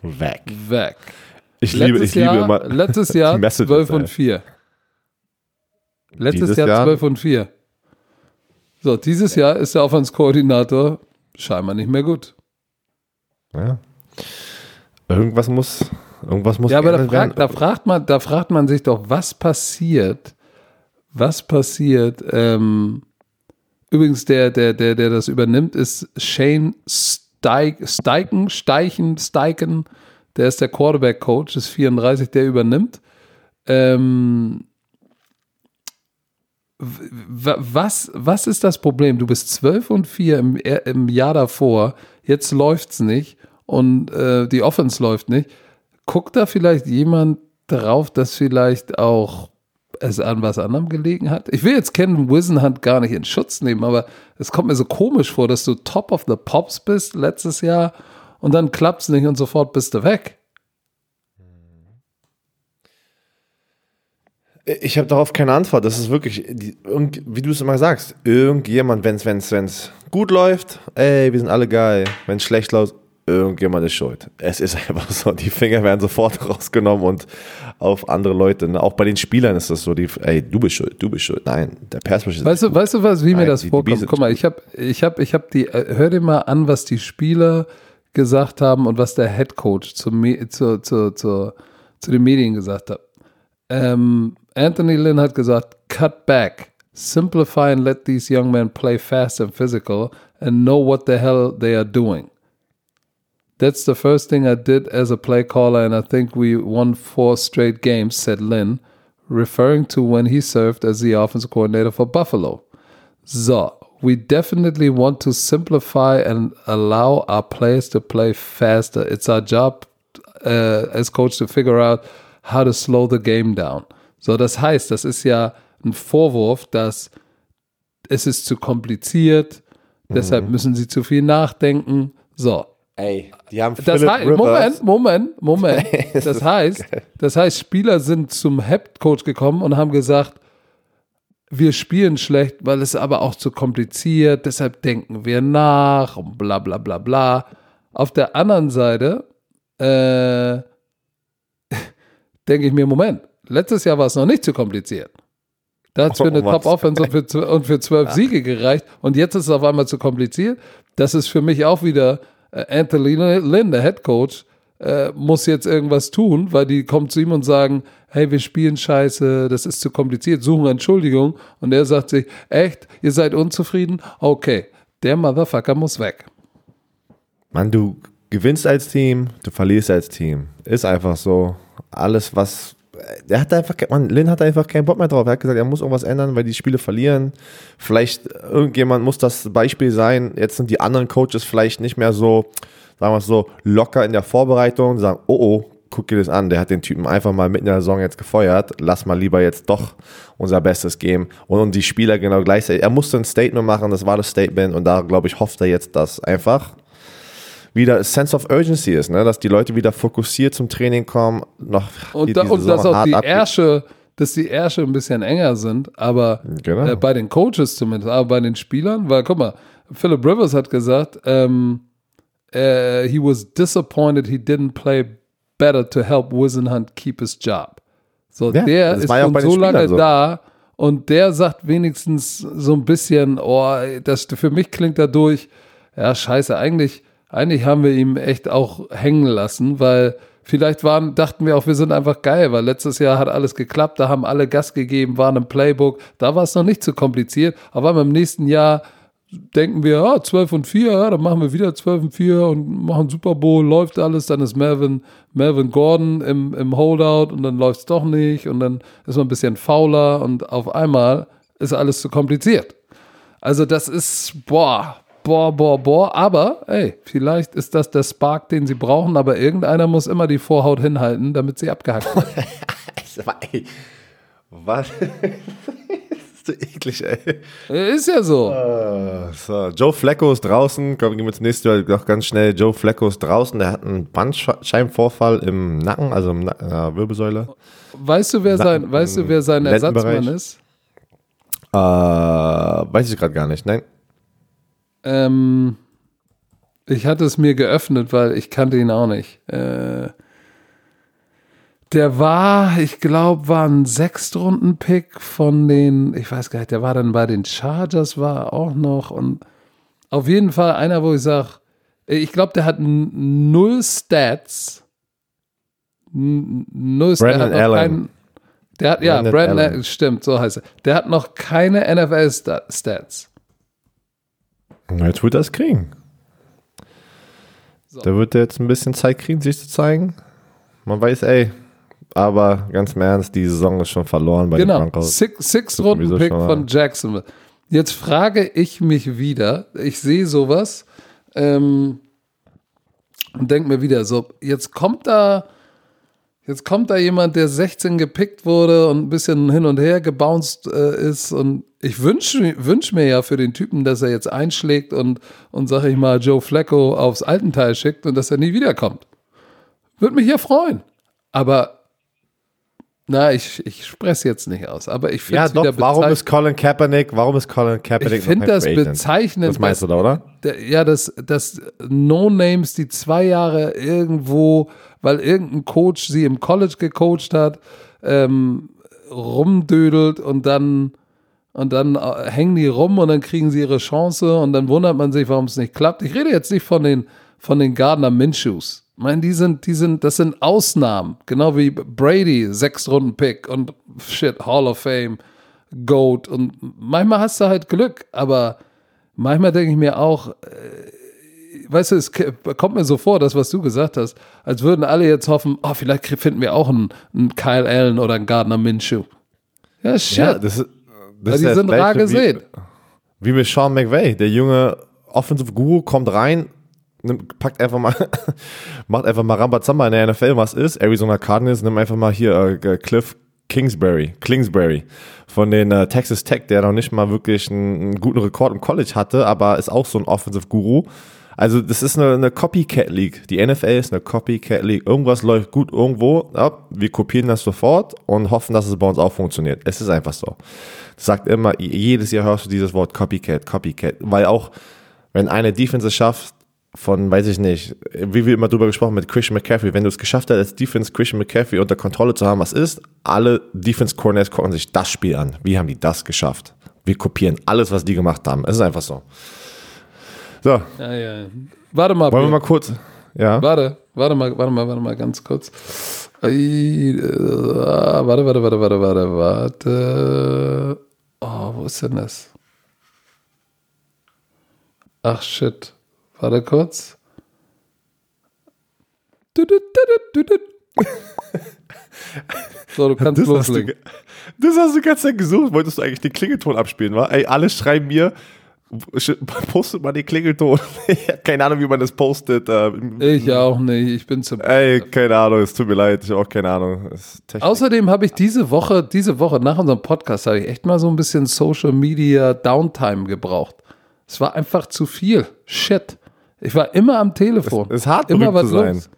Weg. weg. Ich liebe, letztes ich liebe Jahr, immer. Letztes die Jahr Messages, 12 ey. und 4. Letztes Dieses Jahr, Jahr? 12 und 4. So, dieses Jahr ist der Offenskoordinator scheinbar nicht mehr gut. Ja. Irgendwas muss, irgendwas muss Ja, aber da fragt, da, fragt man, da fragt man sich doch, was passiert, was passiert, ähm, übrigens der, der, der, der das übernimmt, ist Shane Steig, Steichen, Steichen, Steichen, der ist der Quarterback-Coach, ist 34, der übernimmt. Ähm, was, was ist das Problem? Du bist 12 und 4 im, im Jahr davor, jetzt läuft's nicht und äh, die Offense läuft nicht. Guckt da vielleicht jemand drauf, dass vielleicht auch es an was anderem gelegen hat? Ich will jetzt Ken Wisenhunt gar nicht in Schutz nehmen, aber es kommt mir so komisch vor, dass du Top of the Pops bist letztes Jahr und dann klappt's nicht und sofort bist du weg. Ich habe darauf keine Antwort. Das ist wirklich, wie du es immer sagst, irgendjemand, wenn es gut läuft, ey, wir sind alle geil. Wenn es schlecht läuft, irgendjemand ist schuld. Es ist einfach so, die Finger werden sofort rausgenommen und auf andere Leute. Ne? Auch bei den Spielern ist das so, die, ey, du bist schuld, du bist schuld. Nein, der Passrush ist Weißt du, weißt du was, wie mir Nein, das die- die vorkommt? Biese- Guck mal, ich habe, ich habe, ich habe die, äh, hör dir mal an, was die Spieler gesagt haben und was der Head Coach zu, zu, zu, zu, zu den Medien gesagt hat. Ähm, Anthony Lynn hat gesagt, cut back, simplify and let these young men play fast and physical and know what the hell they are doing. That's the first thing I did as a play caller, and I think we won four straight games, said Lynn, referring to when he served as the offensive coordinator for Buffalo. So, we definitely want to simplify and allow our players to play faster. It's our job uh, as coach to figure out how to slow the game down. So, das heißt, das ist ja ein Vorwurf, dass es ist zu kompliziert, deshalb müssen sie zu viel nachdenken. So, Ey, die haben das Phillip heißt. Moment, Moment, Moment. Das heißt, das heißt, Spieler sind zum Head Coach gekommen und haben gesagt, wir spielen schlecht, weil es aber auch zu kompliziert, deshalb denken wir nach und bla bla bla bla. Auf der anderen Seite äh, denke ich mir, Moment, letztes Jahr war es noch nicht zu kompliziert. Da hat es für eine Oh? Top-Offense und für, zw- und für zwölf Siege gereicht und jetzt ist es auf einmal zu kompliziert. Das ist für mich auch wieder Anthony Lynn, der Head Coach, äh, muss jetzt irgendwas tun, weil die kommen zu ihm und sagen, hey, wir spielen scheiße, das ist zu kompliziert, suchen Entschuldigung. Und er sagt sich, echt, ihr seid unzufrieden? Okay, der Motherfucker muss weg. Mann, du gewinnst als Team, du verlierst als Team. Ist einfach so. Alles, was. Der hat einfach, man, Lin hat einfach keinen Bock mehr drauf. Er hat gesagt, er muss irgendwas ändern, weil die Spiele verlieren. Vielleicht irgendjemand muss das Beispiel sein. Jetzt sind die anderen Coaches vielleicht nicht mehr so, sagen wir so, locker in der Vorbereitung, sagen, oh oh, guck dir das an, der hat den Typen einfach mal mitten in der Saison jetzt gefeuert. Lass mal lieber jetzt doch unser Bestes geben. Und, und die Spieler genau gleichzeitig. Er musste ein Statement machen, das war das Statement. Und da, glaube ich, hofft er jetzt, dass einfach wieder Sense of Urgency ist, ne? dass die Leute wieder fokussiert zum Training kommen. Noch Und, da, und dass auch die Ärsche, dass die Ärsche ein bisschen enger sind, aber Genau. äh, bei den Coaches zumindest, aber bei den Spielern, weil guck mal, Philip Rivers hat gesagt, ähm, äh, he was disappointed he didn't play better to help Wisenhunt keep his job. So, Ja, der ist ja schon so lange so. da und der sagt wenigstens so ein bisschen, oh, das für mich klingt dadurch, ja, scheiße, eigentlich, eigentlich haben wir ihm echt auch hängen lassen, weil vielleicht waren, dachten wir auch, wir sind einfach geil, weil letztes Jahr hat alles geklappt, da haben alle Gas gegeben, waren im Playbook, da war es noch nicht so kompliziert, aber im nächsten Jahr denken wir, ja, 12 und 4, ja, dann machen wir wieder 12 und 4 und machen Super Bowl, läuft alles, dann ist Melvin, Melvin Gordon im, im Holdout und dann läuft es doch nicht und dann ist man ein bisschen fauler und auf einmal ist alles zu kompliziert. Also das ist, boah, boah, boah, boah, aber ey, vielleicht ist das der Spark, den sie brauchen, aber irgendeiner muss immer die Vorhaut hinhalten, damit sie abgehackt wird. Ey, Was? das ist so eklig, ey. ist ja so. Äh, So, Joe Flacco ist draußen. Komm, gehen wir zum nächsten Mal noch ganz schnell. Joe Flacco ist draußen. Der hat einen Bandscheibenvorfall im Nacken, also im Nacken, äh, Wirbelsäule. Weißt du, wer sein, weißt du, wer sein. Ersatzmann ist? Äh, weiß ich gerade gar nicht. Nein. Ähm, Ich hatte es mir geöffnet, weil ich kannte ihn auch nicht. Äh, der war, ich glaube, war ein Sechstrunden-Pick von den, ich weiß gar nicht, der war dann bei den Chargers, war auch noch und auf jeden Fall einer, wo ich sage, ich glaube, der hat null Stats. Null Stats. Brandon der Allen. kein- der hat, ja, Brandon Brandon. Allen, stimmt, so heißt er. Der hat noch keine NFL-Stats. Jetzt wird er es kriegen. So. Da wird er jetzt ein bisschen Zeit kriegen, sich zu zeigen. Man weiß, ey, aber ganz im Ernst, die Saison ist schon verloren bei den Genau, Broncos. Six, six Runden Pick von Jacksonville. Jetzt frage ich mich wieder, ich sehe sowas ähm, und denke mir wieder so, jetzt kommt da, jetzt kommt da jemand, der 16 gepickt wurde und ein bisschen hin und her gebounced äh, ist und ich wünsche wünsch mir ja für den Typen, dass er jetzt einschlägt und, und sag ich mal, Joe Flacco aufs Altenteil schickt und dass er nie wiederkommt. Würde mich ja freuen. Aber na, ich, ich spreche es jetzt nicht aus, aber ich finde Ja, doch, warum ist Colin Kaepernick, warum ist Colin Kaepernick ich finde das bezeichnend. Das meinst du da, oder? der- ja, dass, dass No-Names, die zwei Jahre irgendwo, weil irgendein Coach sie im College gecoacht hat, ähm, rumdödelt und dann und dann äh, hängen die rum und dann kriegen sie ihre Chance und dann wundert man sich, warum es nicht klappt. Ich rede jetzt nicht von den von den Gardner Minshews. Ich meine, die sind, die sind, das sind Ausnahmen, genau wie Brady, sechs Runden Pick und shit, Hall of Fame, Goat und manchmal hast du halt Glück, aber manchmal denke ich mir auch, äh, weißt du, es kommt mir so vor, das, was du gesagt hast, als würden alle jetzt hoffen, oh, vielleicht finden wir auch einen, einen Kyle Allen oder einen Gardner Minshew. Ja, shit. Ja, das ist, das Weil ist die sind rar gesehen. Wie, wie mit Sean McVay. Der junge Offensive Guru kommt rein, nimmt, packt einfach mal, macht einfach mal Rambazamba in der NFL, was ist. Arizona Cardinals, nimm einfach mal hier äh, Cliff Kingsbury, Kingsbury von den äh, Texas Tech, der noch nicht mal wirklich einen, einen guten Rekord im College hatte, aber ist auch so ein Offensive Guru. Also das ist eine, eine Copycat League. Die NFL ist eine Copycat League. Irgendwas läuft gut irgendwo, ja, wir kopieren das sofort und hoffen, dass es bei uns auch funktioniert. Es ist einfach so. Das sagt immer, jedes Jahr hörst du dieses Wort Copycat, Copycat, weil auch wenn eine Defense es schafft, von, weiß ich nicht, wie wir immer drüber gesprochen mit Christian McCaffrey, wenn du es geschafft hast, als Defense Christian McCaffrey unter Kontrolle zu haben, was ist, alle Defense Corners gucken sich das Spiel an. Wie haben die das geschafft? Wir kopieren alles, was die gemacht haben. Es ist einfach so. So, Ja, ja. Warte mal, wollen wir mal kurz, ja, Warte, warte mal, warte mal, warte mal ganz kurz. Äh, warte, warte, warte, warte, warte, warte. Oh, wo ist denn das? Ach shit. Warte kurz. So, du kannst das hast, du, loslegen. ge- das hast du die ganze Zeit gesucht. Wolltest du eigentlich den Klingelton abspielen, wa? Ey, alle schreiben mir, postet mal den Klingelton. keine Ahnung, wie man das postet. äh, Ich auch nicht, ich bin zu. Ey, keine Ahnung, es tut mir leid, ich habe auch keine Ahnung. Es. Außerdem habe ich diese Woche, diese Woche nach unserem Podcast, habe ich echt mal so ein bisschen Social Media Downtime gebraucht. Es war einfach zu viel. Shit. Ich war immer am Telefon. Es ist hart, immer berühmt zu sein. los.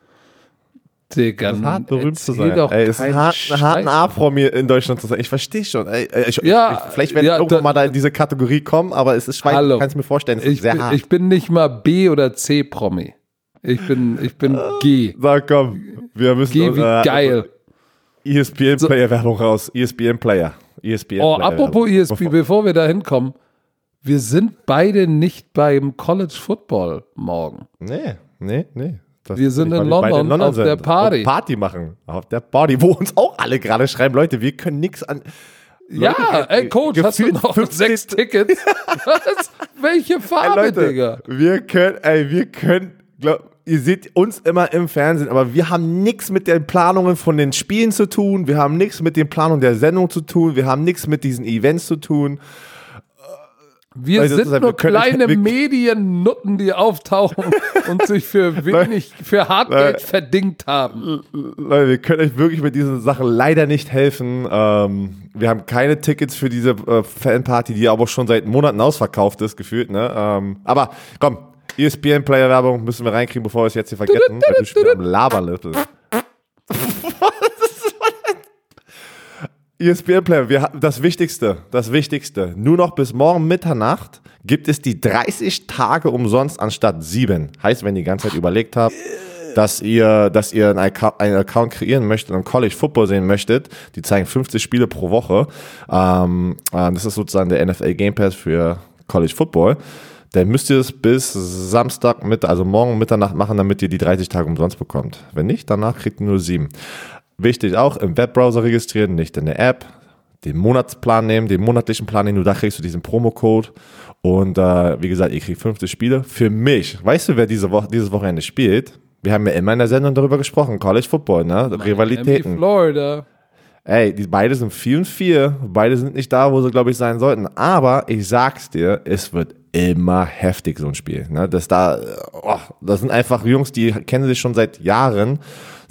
Digga, Es ist hart, berühmt zu sein. Doch Ey, es ist keinen hart, ein harten Scheiß. A-Promi in Deutschland zu sein. Ich verstehe schon. Ey, ich, Ja, ich, vielleicht werde ja, ich irgendwann da- mal da in diese Kategorie kommen, aber es ist schwer. Hallo. Ich kann es mir vorstellen, es ist Ich sehr bin, hart. ich bin nicht mal B- oder C-Promi. Ich bin, ich bin G. Sag komm, wir müssen G wie äh, geil. ESPN-Player-Werbung raus. E ESPN-Player. ESPN Oh, apropos ESP, bevor wir da hinkommen. Wir sind beide nicht beim College Football morgen. Nee, nee, nee. Das- Wir sind in wir beide London auf der Party. Und Party machen. Auf der Party, wo uns auch alle gerade schreiben, Leute, wir können nichts an. Ja, Leute, ey Coach, hast du noch 15 sechs Tickets? Was? Welche Ey, Farbe, Leute, Digga? wir können, ey, wir können, glaub, ihr seht uns immer im Fernsehen, aber wir haben nichts mit den Planungen von den Spielen zu tun, wir haben nichts mit den Planungen der Sendung zu tun, wir haben nichts mit diesen Events zu tun. Wir sind nur wir kleine wir- Mediennutten, die auftauchen und sich für wenig, für Hartgeld verdingt haben. Leute, wir können euch wirklich mit diesen Sachen leider nicht helfen. Ähm, wir haben keine Tickets für diese äh, Fanparty, die aber schon seit Monaten ausverkauft ist, gefühlt. Ne? Ähm, aber komm, ESPN-Player-Werbung müssen wir reinkriegen, bevor wir es jetzt hier vergessen, schon wieder am Labern bist. ESPN-Player, wir das Wichtigste, das Wichtigste. Nur noch bis morgen Mitternacht gibt es die 30 Tage umsonst anstatt sieben. Heißt, wenn ihr die ganze Zeit überlegt habt, dass ihr, dass ihr einen Account, kreieren möchtet und College Football sehen möchtet, die zeigen 50 Spiele pro Woche. Ähm, äh, das ist sozusagen der NFL Game Pass für College Football. Dann müsst ihr es bis Samstag, mit, also morgen Mitternacht machen, damit ihr die 30 Tage umsonst bekommt. Wenn nicht, danach kriegt ihr nur sieben. Wichtig auch, im Webbrowser registrieren, nicht in der App. Den Monatsplan nehmen, den monatlichen Plan nehmen, nur da kriegst du diesen Promocode. Und äh, wie gesagt, ihr kriegt 50 Spiele. Für mich, weißt du, wer diese Woche, dieses Wochenende spielt? Wir haben ja immer in der Sendung darüber gesprochen, College Football, ne? Miami, Rivalitäten. Florida. Ey, die beide sind 4 und 4. Beide sind nicht da, wo sie, glaube ich, sein sollten. Aber ich sag's dir, es wird immer heftig, so ein Spiel. Ne? Das, da, oh, das sind einfach Jungs, die kennen sich schon seit Jahren,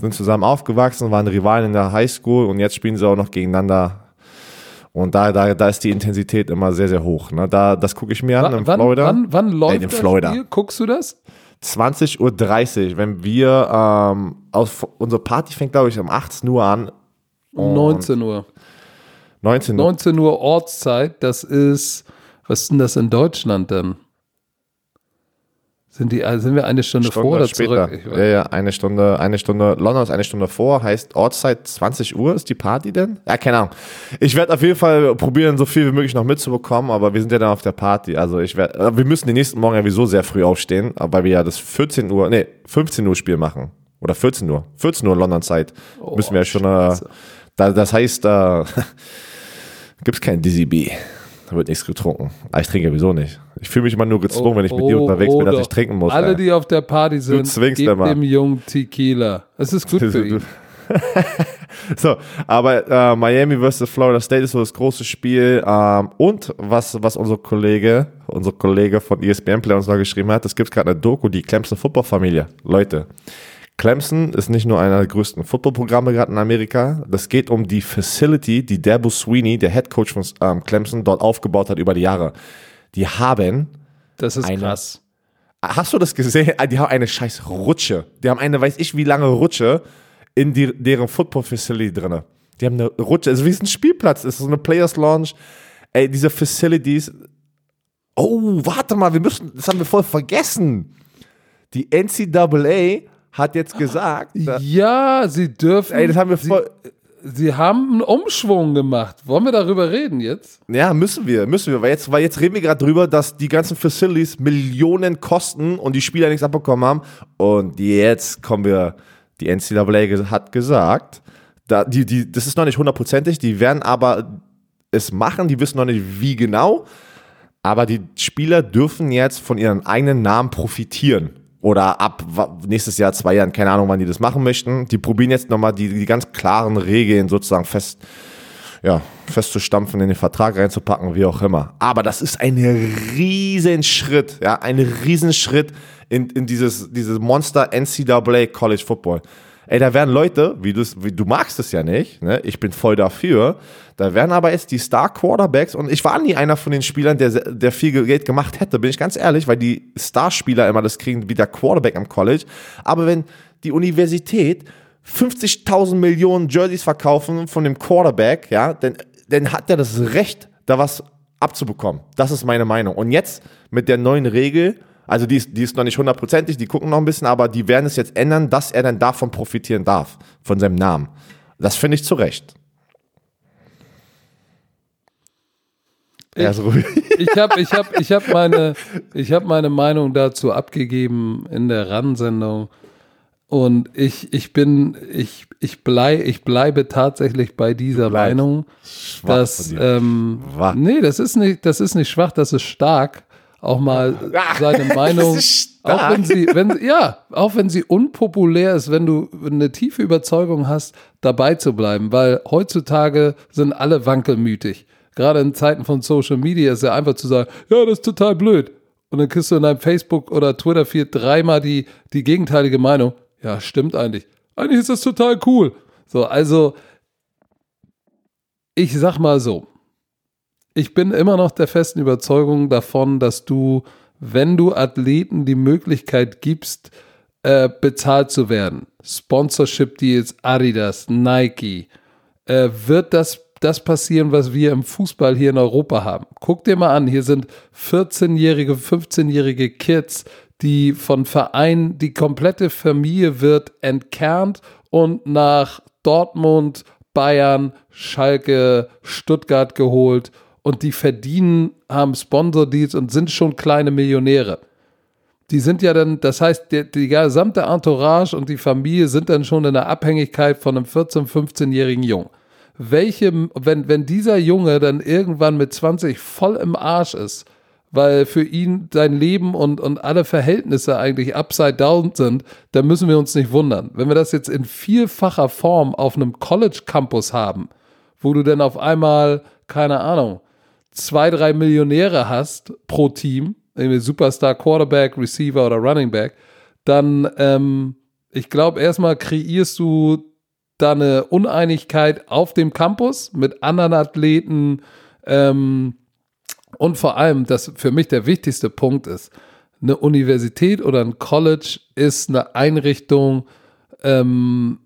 sind zusammen aufgewachsen, waren Rivalen in der Highschool und jetzt spielen sie auch noch gegeneinander. Und da, da, da ist die Intensität immer sehr, sehr hoch. Ne? Da, das gucke ich mir an in wann, Florida. Wann, wann läuft in das Florida. Spiel? Guckst du das? 20.30 Uhr, wenn wir, ähm, aus, unsere Party fängt, glaube ich, um 18 Uhr an. Um 19 Uhr. 19 Uhr. 19 Uhr Ortszeit, das ist, was ist denn das in Deutschland denn? Sind, die, also sind wir eine Stunde, Stunde vor oder später. zurück? Ja, ja, eine Stunde, eine Stunde, London ist eine Stunde vor, heißt Ortszeit 20 Uhr ist die Party denn? Ja, keine Ahnung. Ich werde auf jeden Fall probieren, so viel wie möglich noch mitzubekommen, aber wir sind ja dann auf der Party. Also ich werde, wir müssen den nächsten Morgen ja sowieso sehr früh aufstehen, weil wir ja das 14 Uhr, nee, 15 Uhr Spiel machen. Oder 14 Uhr. 14 Uhr London Zeit. Oh, müssen wir ja schon, äh, da, das heißt, äh, gibt's kein Dizzy B. Da wird nichts getrunken. Aber ich trinke sowieso nicht. Ich fühle mich immer nur gezwungen, wenn ich mit dir unterwegs bin, dass ich trinken muss. Alle, ey. die auf der Party sind, zwingst gebt immer. dem Jungen Tequila. Es ist gut für ihn. So, aber äh, Miami vs. Florida State ist so das große Spiel. Ähm, und was, was unser Kollege, unser Kollege von ESPN Play uns noch geschrieben hat, es gibt gerade eine Doku, die Clemson Football Familie. Leute, Clemson ist nicht nur einer der größten Footballprogramme gerade in Amerika. Das geht um die Facility, die Dabo Sweeney, der Head Coach von ähm, Clemson, dort aufgebaut hat über die Jahre. Die haben Das ist Eine- krass. Hast du das gesehen? Ah, Die haben eine scheiß Rutsche. Die haben eine, weiß ich wie lange Rutsche in die, deren Football Facility drinne. Die haben eine Rutsche, also wie es ein Spielplatz ist, so eine Players Lounge. Ey, diese Facilities. Oh, warte mal, wir müssen, das haben wir voll vergessen. Die NCAA hat jetzt gesagt, da- Ja, sie dürfen. ey, das haben wir sie, voll, sie haben einen Umschwung gemacht. Wollen wir darüber reden jetzt? Ja, müssen wir, müssen wir, weil jetzt, weil jetzt reden wir gerade drüber, dass die ganzen Facilities Millionen kosten und die Spieler nichts abbekommen haben. Und jetzt kommen wir, die NCAA hat gesagt, da, die, die, das ist noch nicht hundertprozentig, die werden aber es machen, die wissen noch nicht wie genau, aber die Spieler dürfen jetzt von ihren eigenen Namen profitieren. Oder ab nächstes Jahr, zwei Jahren, keine Ahnung, wann die das machen möchten. Die probieren jetzt nochmal die, die ganz klaren Regeln sozusagen fest, ja, festzustampfen, in den Vertrag reinzupacken, wie auch immer. Aber das ist ein Riesenschritt, ja, ein Riesenschritt in, in dieses, dieses Monster NCAA College Football. Ey, da werden Leute, wie, wie du magst es ja nicht, ne? ich bin voll dafür, da werden aber jetzt die Star Quarterbacks und ich war nie einer von den Spielern, der, der viel Geld gemacht hätte, bin ich ganz ehrlich, weil die Starspieler immer das kriegen wie der Quarterback am College. Aber wenn die Universität 50.000 Millionen Jerseys verkaufen von dem Quarterback, ja, dann, dann hat er das Recht, da was abzubekommen. Das ist meine Meinung. Und jetzt mit der neuen Regel, also die ist, die ist noch nicht hundertprozentig, die gucken noch ein bisschen, aber die werden es jetzt ändern, dass er dann davon profitieren darf, von seinem Namen. Das finde ich zu Recht. Er ist ruhig. Ich habe ich hab, ich hab meine, ich hab meine Meinung dazu abgegeben in der RAN-Sendung. Und ich, ich bin, ich, ich, blei, ich bleibe tatsächlich bei dieser. Meinung, Schwach dass, ähm, nee, das ist nicht, das ist nicht schwach, das ist stark, auch mal seine Meinung, auch wenn sie, wenn, ja, auch wenn sie unpopulär ist, wenn du eine tiefe Überzeugung hast, dabei zu bleiben, weil heutzutage sind alle wankelmütig. Gerade in Zeiten von Social Media ist ja einfach zu sagen, ja, das ist total blöd. Und dann kriegst du in deinem Facebook oder Twitter-Feed dreimal die, die gegenteilige Meinung. Ja, stimmt eigentlich. Eigentlich ist das total cool. So, also, ich sag mal so. Ich bin immer noch der festen Überzeugung davon, dass du, wenn du Athleten die Möglichkeit gibst, äh, bezahlt zu werden, Sponsorship Deals, Adidas, Nike, äh, wird das das passieren, was wir im Fußball hier in Europa haben. Guck dir mal an, hier sind 14-jährige, 15-jährige Kids, die von Vereinen, die komplette Familie wird entkernt und nach Dortmund, Bayern, Schalke, Stuttgart geholt und die verdienen, haben Sponsor-Deals und sind schon kleine Millionäre. Die sind ja dann, das heißt, die, die gesamte Entourage und die Familie sind dann schon in der Abhängigkeit von einem 14-, 15-jährigen Jungen. Welche, wenn, wenn dieser Junge dann irgendwann mit 20 voll im Arsch ist, weil für ihn sein Leben und, und alle Verhältnisse eigentlich upside down sind, dann müssen wir uns nicht wundern. Wenn wir das jetzt in vielfacher Form auf einem College-Campus haben, wo du dann auf einmal, keine Ahnung, zwei, drei Millionäre hast pro Team, irgendwie Superstar Quarterback, Receiver oder Running Back, dann, ähm, ich glaube, erstmal kreierst du da eine Uneinigkeit auf dem Campus mit anderen Athleten, ähm, und vor allem, dass für mich der wichtigste Punkt ist, eine Universität oder ein College ist eine Einrichtung, ähm,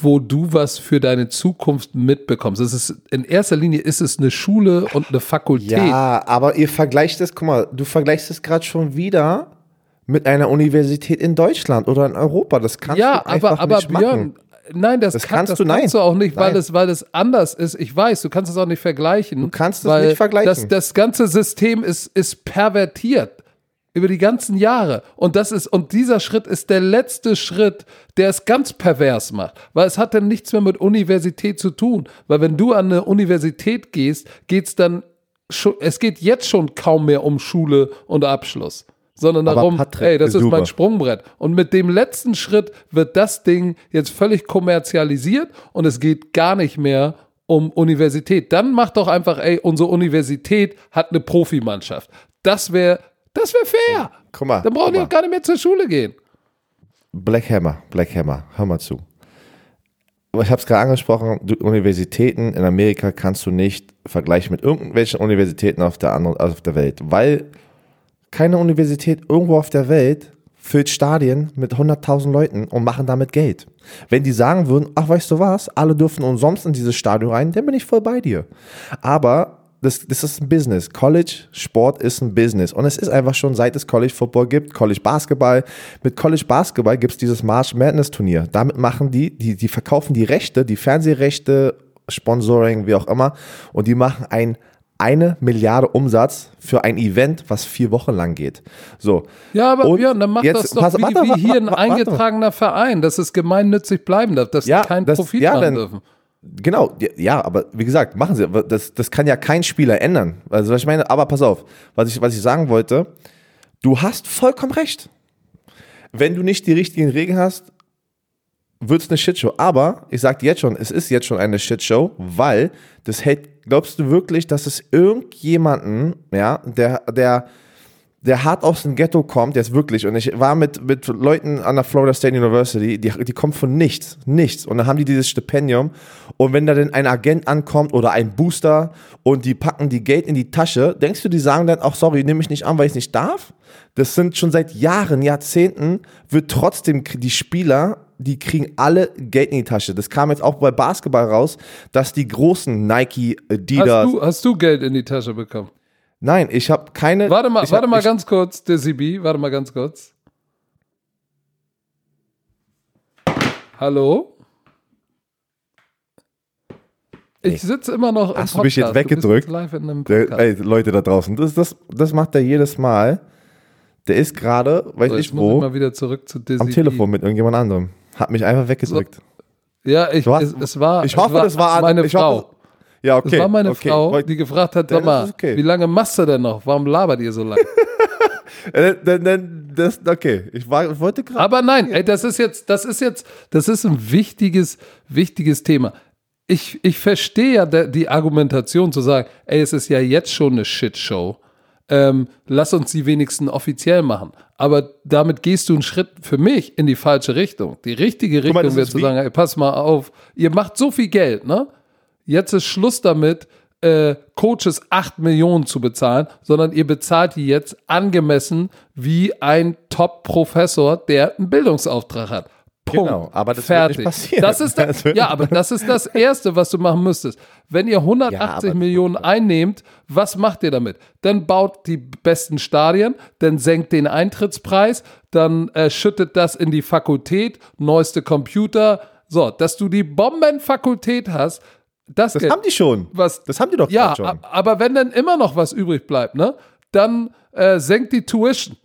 wo du was für deine Zukunft mitbekommst. Es ist, in erster Linie ist es eine Schule und eine Fakultät. Ja, aber ihr vergleicht es, guck mal, du vergleichst es gerade schon wieder mit einer Universität in Deutschland oder in Europa. Das kannst ja, du einfach aber, aber nicht machen. Björn, nein, das, Das kann, kannst das du- nein. kannst du auch nicht, weil Nein. es, weil es anders ist. Ich weiß, du kannst es auch nicht vergleichen. Du kannst es nicht vergleichen. Das, das ganze System ist, ist pervertiert über die ganzen Jahre. Und das ist, und dieser Schritt ist der letzte Schritt, der es ganz pervers macht. Weil es hat dann nichts mehr mit Universität zu tun. Weil wenn du an eine Universität gehst, geht's dann schon, es geht jetzt schon kaum mehr um Schule und Abschluss. Sondern darum, Patrick, ey, das ist super. mein Sprungbrett. Und mit dem letzten Schritt wird das Ding jetzt völlig kommerzialisiert und es geht gar nicht mehr um Universität. Dann mach doch einfach, ey, unsere Universität hat eine Profimannschaft. Das wäre, das wäre fair. Guck mal, Dann brauchen die auch gar nicht mehr zur Schule gehen. Black Hammer, Black Hammer, hör mal zu. Aber Ich habe es gerade angesprochen, du, Universitäten in Amerika kannst du nicht vergleichen mit irgendwelchen Universitäten auf der, anderen, also auf der Welt, weil keine Universität irgendwo auf der Welt füllt Stadien mit 100.000 Leuten und machen damit Geld. Wenn die sagen würden, ach weißt du was, alle dürfen umsonst in dieses Stadion rein, dann bin ich voll bei dir. Aber das, das ist ein Business. College Sport ist ein Business. Und es ist einfach schon, seit es College Football gibt, College Basketball. Mit College Basketball gibt es dieses March Madness Turnier. Damit machen die, die, die verkaufen die Rechte, die Fernsehrechte, Sponsoring, wie auch immer. Und die machen ein eine Milliarde Umsatz für ein Event, was vier Wochen lang geht. So. Ja, aber Und Björn, dann mach jetzt- das doch pass- wie, warte, wie warte, hier ein warte, warte. eingetragener Verein, dass es gemeinnützig bleiben darf, dass Ja, die keinen das- Profit ja, machen dürfen. Genau, ja, aber wie gesagt, machen sie. Das, das kann ja kein Spieler ändern. Also was ich meine, aber pass auf, was ich, was ich sagen wollte, du hast vollkommen recht. Wenn du nicht die richtigen Regeln hast, wird es eine Shitshow. Aber ich sag dir jetzt schon, es ist jetzt schon eine Shitshow, weil das hält, glaubst du wirklich, dass es irgendjemanden, ja, der, der, der hart aus dem Ghetto kommt, jetzt wirklich, und ich war mit, mit Leuten an der Florida State University, die, die kommen von nichts, nichts. Und dann haben die dieses Stipendium. Und wenn da dann ein Agent ankommt oder ein Booster und die packen die Geld in die Tasche, denkst du, die sagen dann auch, sorry, nehme ich nicht an, weil ich nicht darf? Das sind schon seit Jahren, Jahrzehnten, wird trotzdem die Spieler, die kriegen alle Geld in die Tasche. Das kam jetzt auch bei Basketball raus, dass die großen Nike, Adidas, Hast du, hast du Geld in die Tasche bekommen? Nein, ich habe keine. Warte mal, warte hab, mal ganz kurz, der CB, warte mal ganz kurz. Hallo? Ich sitze immer noch im Hast du mich jetzt Podcast. weggedrückt? Der, Podcast. ey, Leute da draußen, das, das, das macht er jedes Mal. Der ist gerade, weiß So, ich muss ich wo, mal wieder zurück zu der am. Telefon mit irgendjemand anderem. Hat mich einfach weggedrückt. Ja, ich, hast- es, es war, ich hoffe, es war, das war meine ich Frau. Hoffe, ja, okay. Das war meine okay. Frau, die gefragt hat, sag mal, okay. wie lange machst du denn noch? Warum labert ihr so lange? Äh, dann, dann, das, okay, ich, war, ich wollte gerade. Aber nein, ey, das ist jetzt, das ist jetzt, das ist ein wichtiges, wichtiges Thema. Ich, ich verstehe ja die Argumentation zu sagen, ey, es ist ja jetzt schon eine Shitshow. Ähm, lass uns sie wenigstens offiziell machen. Aber damit gehst du einen Schritt für mich in die falsche Richtung. Die richtige Richtung wäre zu sagen, ey, pass mal auf, ihr macht so viel Geld, ne? Jetzt ist Schluss damit, äh, Coaches 8 Millionen zu bezahlen, sondern ihr bezahlt die jetzt angemessen wie ein Top-Professor, der einen Bildungsauftrag hat. Punkt. Genau, aber das wird Fertig. nicht passieren. Das ist das, Das wird ja, nicht aber das ist das Erste, was du machen müsstest. Wenn ihr 180 Ja, Millionen einnehmt, was macht ihr damit? Dann baut die besten Stadien, dann senkt den Eintrittspreis, dann äh, schüttet das in die Fakultät, neueste Computer. So, dass du die Bombenfakultät hast, das, Das Geld- haben die schon. was, Das haben die doch ja, schon. a- aber wenn dann immer noch was übrig bleibt, ne, dann äh, senkt die Tuition.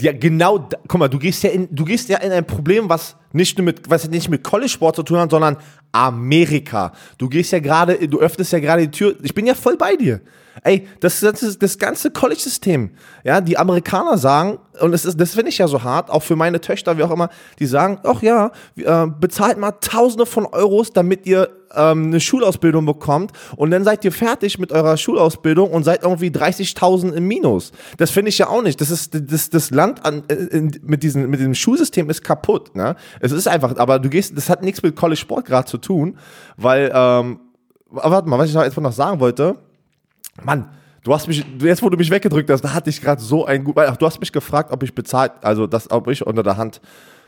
Ja, genau, da, guck mal, du gehst ja in, du gehst ja in ein Problem, was nicht nur mit, was nicht mit College-Sport zu tun hat, sondern Amerika. Du gehst ja gerade, du öffnest ja gerade die Tür. Ich bin ja voll bei dir. Ey, das, das das ganze College-System. Ja, die Amerikaner sagen, und das ist, das finde ich ja so hart, auch für meine Töchter, wie auch immer, die sagen, ach ja, äh, bezahlt mal Tausende von Euros, damit ihr ähm, eine Schulausbildung bekommt und dann seid ihr fertig mit eurer Schulausbildung und seid irgendwie 30.000 im Minus. Das finde ich ja auch nicht. Das ist das, das Land an, äh, in, mit, diesem, mit diesem Schulsystem ist kaputt. Ne? Es ist einfach, aber du gehst, das hat nichts mit College Sport gerade zu tun, weil, ähm, warte mal, was ich jetzt noch sagen wollte, Mann, du hast mich, jetzt wo du mich weggedrückt hast, da hatte ich gerade so ein gut, ach, du hast mich gefragt, ob ich bezahlt, also das, ob ich unter der Hand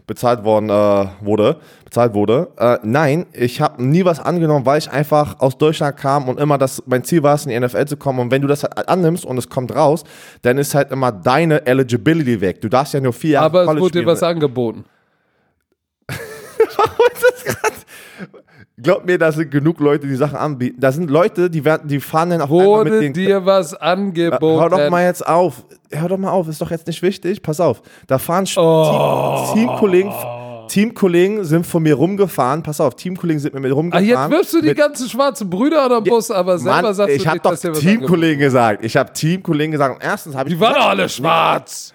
bezahlt worden äh, wurde, bezahlt wurde. Äh, nein, ich habe nie was angenommen, weil ich einfach aus Deutschland kam und immer das mein Ziel war, es in die NFL zu kommen. Und wenn du das halt annimmst und es kommt raus, dann ist halt immer deine Eligibility weg. Du darfst ja nur vier Jahre Aber es College wurde dir was angeboten. Glaub mir, da sind genug Leute, die Sachen anbieten. Da sind Leute, die werden, die fahren dann auf einmal mit Wurde den dir was angeboten? Hör doch mal jetzt auf. Hör doch mal auf, ist doch jetzt nicht wichtig. Pass auf. Da fahren Oh. Team, Teamkollegen, Teamkollegen sind von mir rumgefahren. Pass auf, Teamkollegen sind mit mir Ah, rumgefahren. jetzt wirfst du die ganzen schwarzen Brüder oder Bus, aber selber Mann, sagst du ich nicht, doch dass dir was angeboten Teamkollegen gesagt. Ich habe Teamkollegen gesagt. Und erstens habe ich Die waren doch alle schwarz.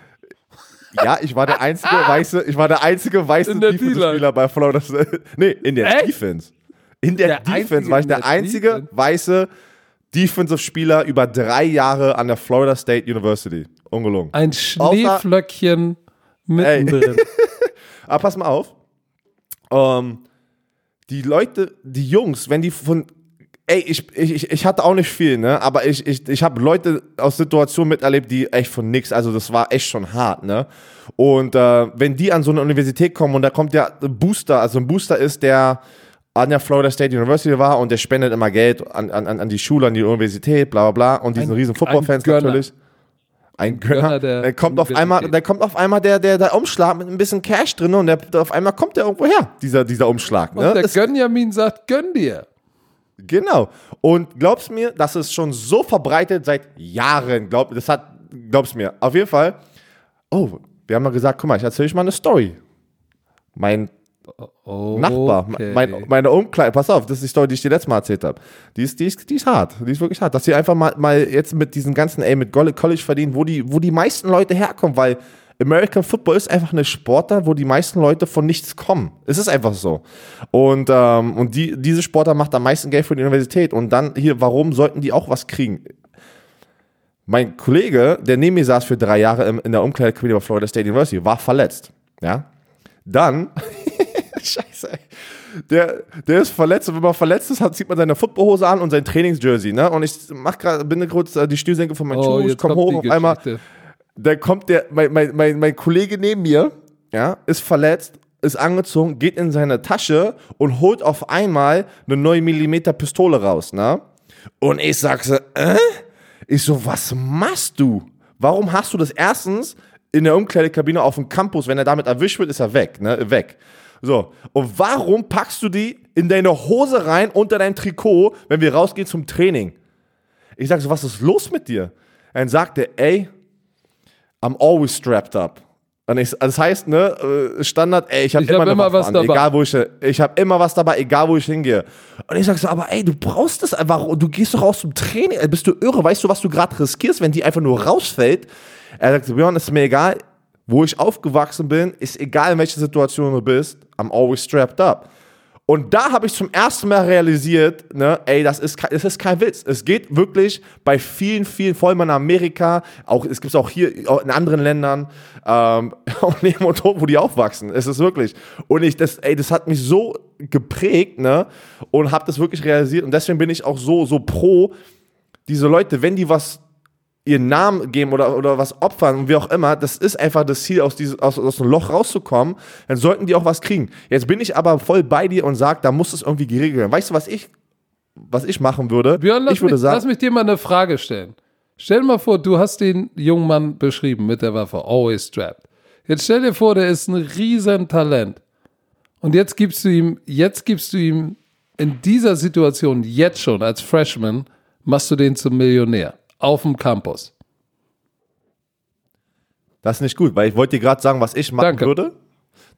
Ja, ich war der einzige weiße, ich war der einzige weiße In der Defense-Spieler bei. State. nee, in der Echt? Defense. In der, Der Defense einzige war ich der der einzige Defense? weiße Defensive-Spieler über drei Jahre an der Florida State University. Ungelungen. Ein Schneeflöckchen mittendrin. Aber pass mal auf. Ähm, die Leute, die Jungs, wenn die von. Ey, ich, ich, ich hatte auch nicht viel, ne? Aber ich, ich, ich habe Leute aus Situationen miterlebt, die echt von nix, also das war echt schon hart, ne? Und äh, wenn die an so eine Universität kommen und da kommt ja ein Booster, also ein Booster ist, der an der Florida State University war und der spendet immer Geld an, an, an die Schule, an die Universität, bla bla bla. Und die sind Ein- riesen Football-Fans natürlich. Ein Gönner. Gönner der kommt auf einmal, dann kommt auf einmal der, der, der Umschlag mit ein bisschen Cash drin und der, der auf einmal kommt der irgendwo her, dieser, dieser Umschlag. Ne? Und der Das- Gönjamin sagt, gönn dir. Genau. Und glaubst mir, das ist schon so verbreitet seit Jahren. Glaub, das hat, glaubst mir. Auf jeden Fall. Oh, wir haben mal gesagt, guck mal, ich erzähle euch mal eine Story. Mein Oh, Nachbar, okay. mein, meine Umkleide, pass auf, das ist die Story, die ich dir letztes Mal erzählt habe. Die ist, die, ist, die ist hart, die ist wirklich hart. Dass sie einfach mal, mal jetzt mit diesen ganzen, ey, mit College verdienen, wo die, wo die meisten Leute herkommen, weil American Football ist einfach eine Sportart, wo die meisten Leute von nichts kommen. Es ist einfach so. Und, ähm, und die, diese Sportart macht am meisten Geld für die Universität. Und dann hier, warum sollten die auch was kriegen? Mein Kollege, der neben mir saß für drei Jahre im, in der Umkleidekabine bei Florida State University, war verletzt. Ja. Dann, Scheiße, ey. Der, der ist verletzt und wenn man verletzt ist, hat, zieht man seine Footballhose an und sein Trainingsjersey, ne? Und ich mach grad, bin kurz äh, die Schnürsenkel von meinem Oh, Schuh, ich jetzt komm kommt hoch auf einmal. Da kommt der, mein, mein, mein, mein Kollege neben mir, ja, ist verletzt, ist angezogen, geht in seine Tasche und holt auf einmal eine 9 mm Pistole raus, ne? Und ich sag so, äh? Ich so, was machst du? Warum hast du das erstens in der Umkleidekabine auf dem Campus, wenn er damit erwischt wird, ist er weg, ne? Weg. So. Und warum packst du die in deine Hose rein unter dein Trikot, wenn wir rausgehen zum Training? Ich sag so, was ist los mit dir? Dann sagt er, ey, I'm always strapped up. Und ich, das heißt, ne, äh, Standard, ey, ich habe immer, hab immer was an, dabei. egal wo ich, ich habe immer was dabei, egal wo ich hingehe. Und ich sag so, aber ey, du brauchst das einfach, du gehst doch raus zum Training, ey, bist du irre, weißt du, was du gerade riskierst, wenn die einfach nur rausfällt? Er sagt so, Björn, ist mir egal, wo ich aufgewachsen bin, ist egal, in welcher Situation du bist, I'm always strapped up. Und da habe ich zum ersten Mal realisiert, ne, ey, das ist, das ist kein Witz. Es geht wirklich bei vielen, vielen, vor allem in Amerika, auch, es gibt es auch hier auch in anderen Ländern, ähm, auch neben und tot, wo die aufwachsen. Es ist wirklich. Und ich, das, ey, das hat mich so geprägt, ne, und habe das wirklich realisiert. Und deswegen bin ich auch so, so pro diese Leute, wenn die was ihren Namen geben oder, oder was opfern und wie auch immer, das ist einfach das Ziel, aus, dieses, aus, aus dem Loch rauszukommen, dann sollten die auch was kriegen. Jetzt bin ich aber voll bei dir und sage, da muss es irgendwie geregelt werden. Weißt du, was ich, was ich machen würde? Björn, lass, ich würde mich, sagen, lass mich dir mal eine Frage stellen. Stell dir mal vor, du hast den jungen Mann beschrieben mit der Waffe, always strapped. Jetzt stell dir vor, der ist ein riesen Talent. Und jetzt gibst du ihm, jetzt gibst du ihm in dieser Situation, jetzt schon als Freshman, machst du den zum Millionär auf dem Campus. Das ist nicht gut, weil ich wollte dir gerade sagen, was ich machen Danke. würde.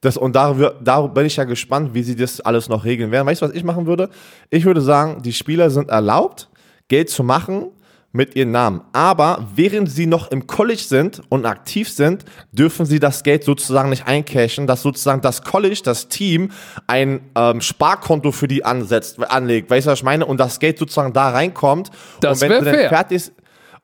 Das, und da, da bin ich ja gespannt, wie sie das alles noch regeln werden. Weißt du, was ich machen würde? Ich würde sagen, die Spieler sind erlaubt, Geld zu machen mit ihren Namen. Aber während sie noch im College sind und aktiv sind, dürfen sie das Geld sozusagen nicht eincashen, dass sozusagen das College, das Team, ein ähm, Sparkonto für die ansetzt, anlegt. Weißt du, was ich meine? Und das Geld sozusagen da reinkommt. Das und wenn dann fair. fertig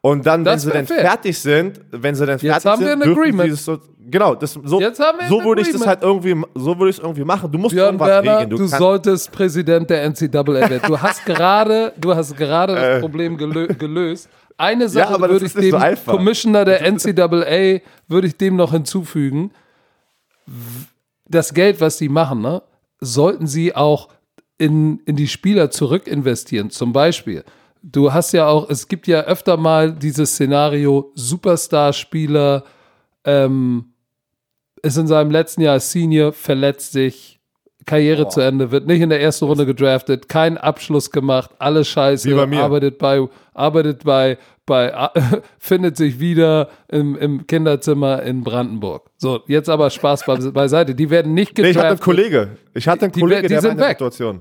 und dann, Das wenn sie dann fair. fertig sind, wenn sie dann fertig haben wir sind, ein dürfen sie so, genau, das, so, Jetzt haben wir so würde ich das halt irgendwie, so würde ich es irgendwie machen. Du musst Björn irgendwas Werner, regeln. du, kannst- solltest Präsident der NCAA werden. Du hast gerade, du hast gerade das Problem gelö gelöst. Eine Sache Äh. aber das würde ich so dem einfach. Commissioner der NCAA würde ich dem noch hinzufügen. Das Geld, was die machen, ne, sollten sie auch in, in die Spieler zurück investieren. Zum Beispiel, du hast ja auch, es gibt ja öfter mal dieses Szenario, Superstar-Spieler ähm, ist in seinem letzten Jahr Senior, verletzt sich, Karriere zu Ende, wird nicht in der ersten Runde gedraftet, keinen Abschluss gemacht, alles scheiße, bei arbeitet bei, arbeitet bei, bei findet sich wieder im, im Kinderzimmer in Brandenburg. So, jetzt aber Spaß be beiseite. Die werden nicht Nee, ich hatte einen gedraftet. Kollege. Ich hatte einen Die- Kollege, die der war sind in der weg. Situation.